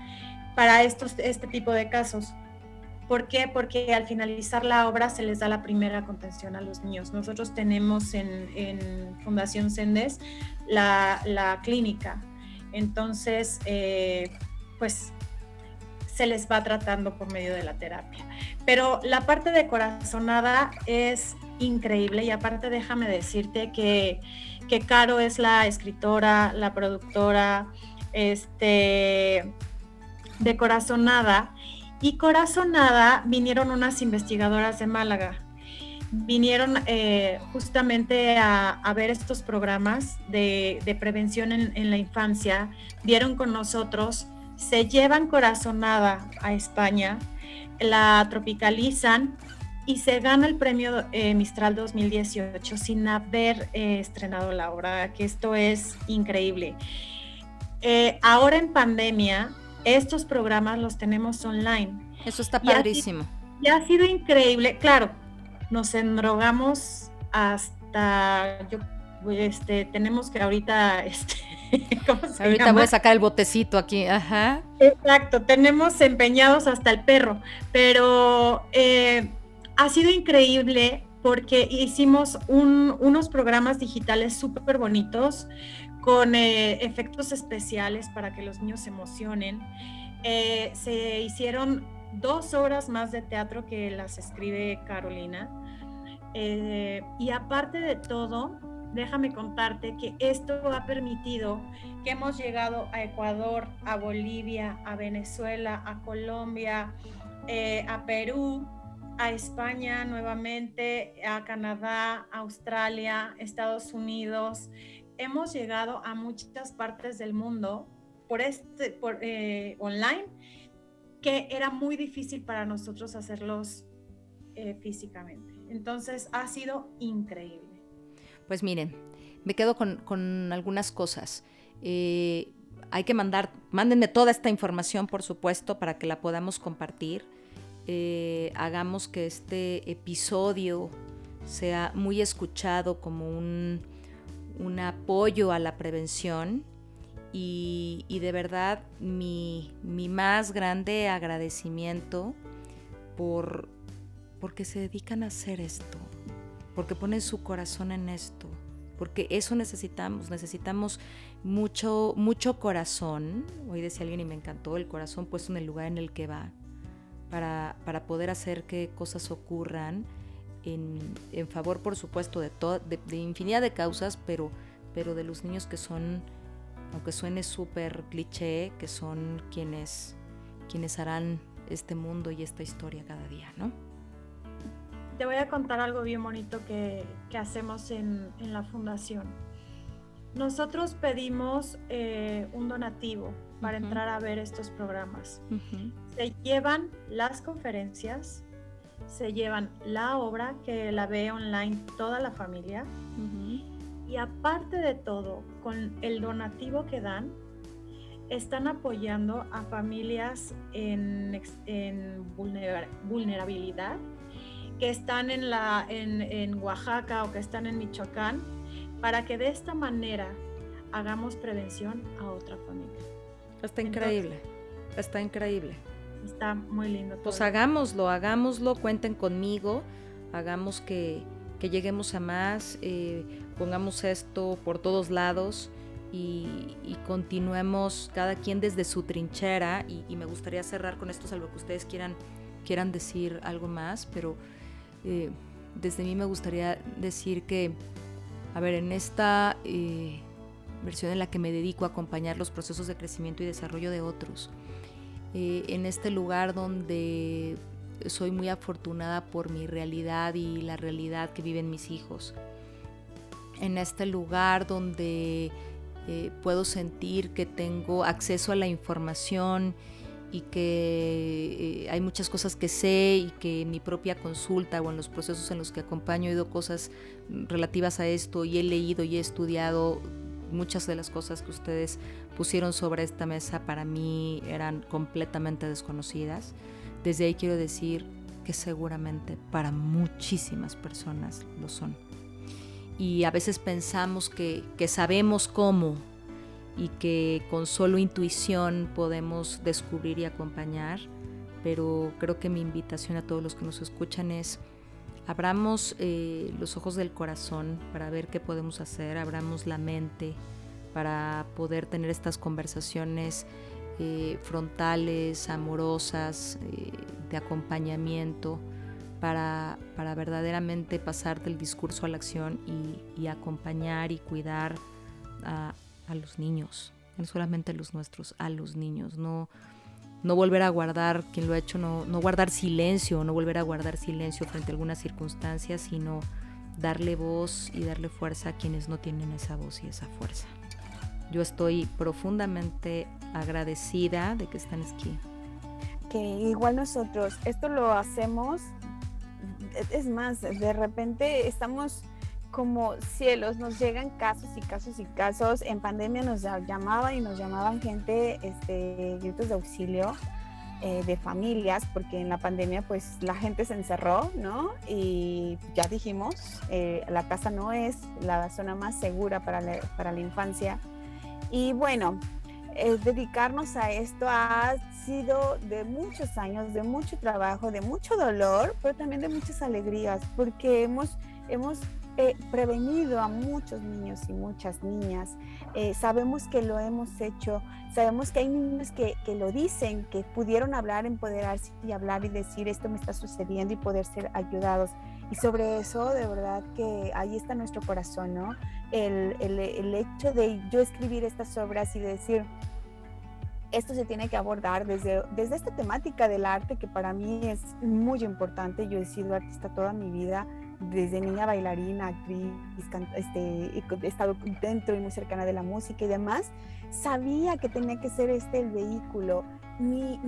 para estos, este tipo de casos. ¿Por qué? Porque al finalizar la obra se les da la primera contención a los niños. Nosotros tenemos en, Fundación Sendes la, clínica. Entonces, eh, pues se les va tratando por medio de la terapia. Pero la parte de corazonada es increíble. Y aparte déjame decirte que, que Caro es la escritora, la productora este, de Corazonada y Corazonada vinieron unas investigadoras de Málaga. Vinieron eh, justamente a, ver estos programas de, prevención en, en la infancia, dieron con nosotros, se llevan Corazonada a España, la tropicalizan y se gana el premio eh, Mistral 2018 sin haber eh, estrenado la obra, que esto es increíble. Eh, ahora en pandemia, estos programas los tenemos online. Eso está padrísimo. Y ha, sido increíble. Claro, nos endrogamos hasta, yo, este, tenemos que ahorita, este, Ahorita voy a sacar el botecito aquí, ajá. Exacto, tenemos empeñados hasta el perro, pero eh, ha sido increíble porque hicimos unos programas digitales súper bonitos con eh, efectos especiales para que los niños se emocionen. Eh, se hicieron dos horas más de teatro que las escribe Carolina. y aparte de todo, déjame contarte que esto ha permitido que hemos llegado a Ecuador, a Bolivia, a Venezuela, a Colombia, eh, a Perú, a España nuevamente, a Canadá, Australia, Estados Unidos. Hemos llegado a muchas partes del mundo por este, por, eh, online, que era muy difícil para nosotros hacerlos eh, físicamente. Entonces ha sido increíble. Pues miren, me quedo con, algunas cosas. Eh, hay que mandar, mándenme toda esta información, por supuesto, para que la podamos compartir. Eh, hagamos que este episodio sea muy escuchado como un, apoyo a la prevención. Y, de verdad mi, mi, más grande agradecimiento por porque se dedican a hacer esto porque ponen su corazón en esto, porque eso necesitamos, necesitamos mucho, mucho corazón. Hoy decía alguien y me encantó, el corazón puesto en el lugar en el que va, para, poder hacer que cosas ocurran en, favor, por supuesto, de, de, infinidad de causas, pero, pero de los niños que son, aunque suene súper cliché, que son quienes, quienes harán este mundo y esta historia cada día, ¿no? te voy a contar algo bien bonito que, hacemos en, la fundación. Nosotros pedimos eh, un donativo para entrar a ver estos programas. Se llevan las conferencias, se llevan la obra que la ve online toda la familia. Y aparte de todo, con el donativo que dan, están apoyando a familias en, en vulnerabilidad que están en, la, en, Oaxaca o que están en Michoacán, para que de esta manera hagamos prevención a otra familia. Está increíble, está increíble. Está muy lindo. Pues hagámoslo, hagámoslo, cuenten conmigo, hagamos que, lleguemos a más, eh, pongamos esto por todos lados. Y, continuemos cada quien desde su trinchera y, me gustaría cerrar con esto salvo que ustedes quieran quieran decir algo más pero eh, desde mí me gustaría decir que, a ver, en esta eh, versión en la que me dedico a acompañar los procesos de crecimiento y desarrollo de otros, eh, en este lugar donde soy muy afortunada por mi realidad y la realidad que viven mis hijos, en este lugar donde puedo sentir que tengo acceso a la información, y que eh, hay muchas cosas que sé y que en mi propia consulta o en los procesos en los que acompaño he oído cosas relativas a esto y he leído y he estudiado muchas de las cosas que ustedes pusieron sobre esta mesa para mí eran completamente desconocidas. Desde ahí quiero decir que seguramente para muchísimas personas lo son. Y a veces pensamos que, que sabemos cómo y que con solo intuición podemos descubrir y acompañar, pero creo que mi invitación a todos los que nos escuchan es abramos eh, los ojos del corazón para ver qué podemos hacer, abramos la mente para poder tener estas conversaciones eh, frontales, amorosas, eh, de acompañamiento, para, para, verdaderamente pasar del discurso a la acción y, y acompañar y cuidar a, a los niños, no solamente a los nuestros, a los niños, no, no volver a guardar, quien lo ha hecho, no, no guardar silencio, no volver a guardar silencio frente a algunas circunstancias, sino darle voz y darle fuerza a quienes no tienen esa voz y esa fuerza. Yo estoy profundamente agradecida de que están aquí. Que igual nosotros, esto lo hacemos, es más, de repente estamos como cielos, nos llegan casos y casos y casos. En pandemia nos llamaban y nos llamaban gente, este, gritos de auxilio eh, de familias, porque en la pandemia pues la gente se encerró, ¿no? Y ya dijimos, eh, la casa no es la zona más segura para la, para la infancia. Y bueno, eh, dedicarnos a esto ha sido de muchos años, de mucho trabajo, de mucho dolor, pero también de muchas alegrías, porque hemos, hemos eh, prevenido a muchos niños y muchas niñas. Eh, sabemos que lo hemos hecho, sabemos que hay niños que, que, lo dicen, que pudieron hablar, empoderarse y hablar y decir esto me está sucediendo y poder ser ayudados. Y sobre eso, de verdad que ahí está nuestro corazón, ¿no? El, el, el hecho de yo escribir estas obras y decir, esto se tiene que abordar desde, desde esta temática del arte que para mí es muy importante. Yo he sido artista toda mi vida, desde niña bailarina, actriz, este, he estado dentro y muy cercana de la música y demás. Sabía que tenía que ser este el vehículo. Mi,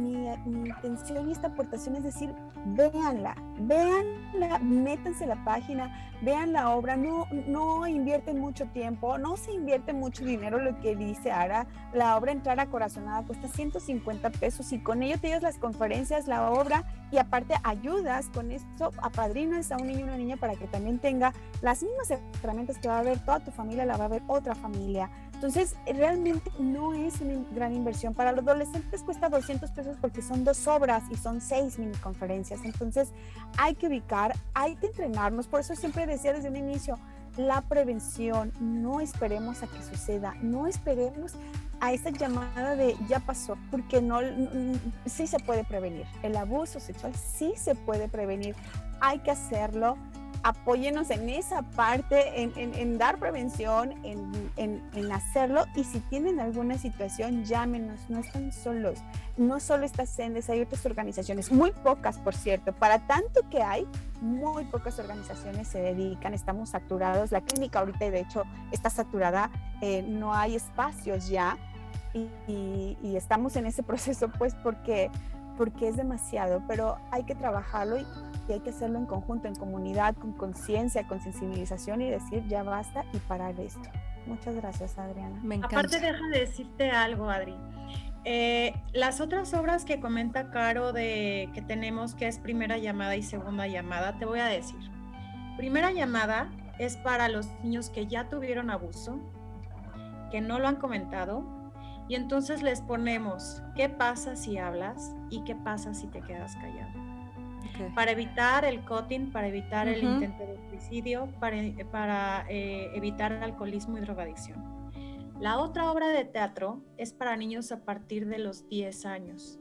intención y esta aportación es decir, véanla, véanla, métanse la página, vean la obra, no, no invierten mucho tiempo, no se invierte mucho dinero, lo que dice Ara, la obra Entrar a Corazonada cuesta 150 pesos y con ello te llevas las conferencias, la obra y aparte ayudas con esto, apadrinas a un niño y una niña para que también tenga las mismas herramientas que va a ver toda tu familia, la va a ver otra familia entonces, realmente no es una gran inversión. Para los adolescentes cuesta 200 pesos porque son dos obras y son seis mini conferencias. Entonces, hay que ubicar, hay que entrenarnos. Por eso siempre decía desde un inicio, la prevención, no esperemos a que suceda, no esperemos a esa llamada de ya pasó, porque no, sí se puede prevenir. El abuso sexual sí se puede prevenir. Hay que hacerlo apóyenos en esa parte, en, dar prevención, en, hacerlo. Y si tienen alguna situación, llámenos, no están solos. No solo está Sendes, hay otras organizaciones, muy pocas, por cierto. Para tanto que hay, muy pocas organizaciones se dedican, estamos saturados. La clínica ahorita, de hecho, está saturada, eh, no hay espacios ya. Y, estamos en ese proceso, pues, porque, porque es demasiado, pero hay que trabajarlo y y hay que hacerlo en conjunto, en comunidad, con conciencia, con sensibilización y decir ya basta y parar esto. Muchas gracias, Adriana. Me encanta. Aparte, deja de decirte algo, Adri. Eh, las otras obras que comenta Caro de que tenemos, que es primera llamada y segunda llamada, te voy a decir. Primera llamada es para los niños que ya tuvieron abuso, que no lo han comentado, y entonces les ponemos qué pasa si hablas y qué pasa si te quedas callado. Para evitar el cutting, para evitar el intento de suicidio, para, para eh, evitar alcoholismo y drogadicción. La otra obra de teatro es para niños a partir de los 10 años,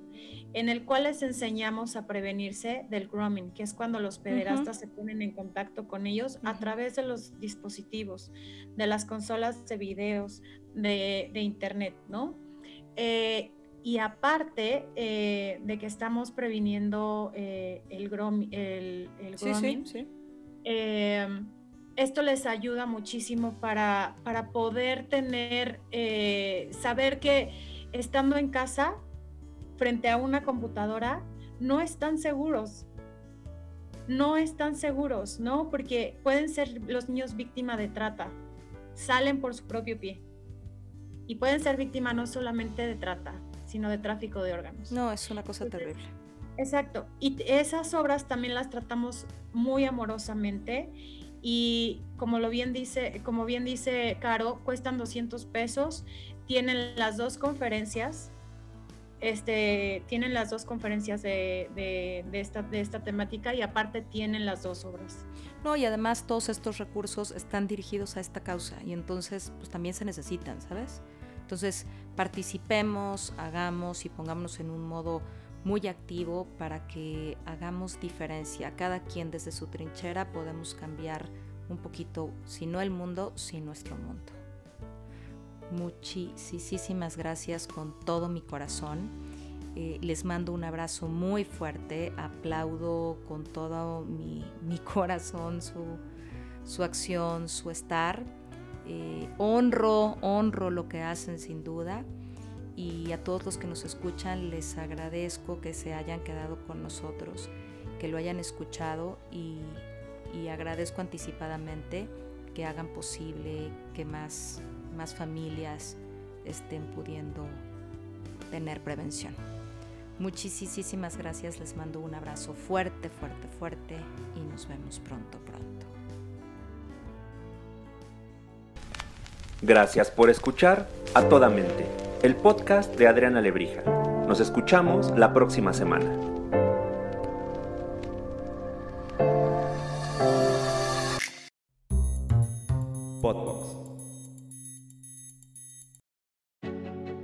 en el cual les enseñamos a prevenirse del grooming, que es cuando los pederastas se ponen en contacto con ellos a través de los dispositivos, de las consolas de videos, de, internet, ¿no? Eh, y aparte eh, de que estamos previniendo eh, el, grom, el, grooming, eh, esto les ayuda muchísimo para, para poder tener, saber que estando en casa, frente a una computadora, no están seguros. No están seguros, ¿no? Porque pueden ser los niños víctimas de trata. Salen por su propio pie. Y pueden ser víctimas no solamente de trata, sino de tráfico de órganos. No, es una cosa terrible. Exacto. Y esas obras también las tratamos muy amorosamente y como lo bien dice, como bien dice Caro, cuestan 200 pesos, tienen las dos conferencias, este, tienen las dos conferencias de, de, esta, de esta temática y aparte tienen las dos obras. No, y además todos estos recursos están dirigidos a esta causa y entonces pues también se necesitan, ¿sabes? Entonces, participemos, hagamos y pongámonos en un modo muy activo para que hagamos diferencia. Cada quien desde su trinchera podemos cambiar un poquito, si no el mundo, si nuestro mundo. Muchísimas gracias con todo mi corazón. Eh, les mando un abrazo muy fuerte, aplaudo con todo mi, corazón su, su acción, su estar eh, honro, honro lo que hacen sin duda y a todos los que nos escuchan les agradezco que se hayan quedado con nosotros, que lo hayan escuchado y, agradezco anticipadamente que hagan posible que más, más familias estén pudiendo tener prevención. Muchísimas gracias, les mando un abrazo fuerte, fuerte, fuerte y nos vemos pronto, pronto. Gracias por escuchar A Toda Mente, el podcast de Adriana Lebrija. Nos escuchamos la próxima semana.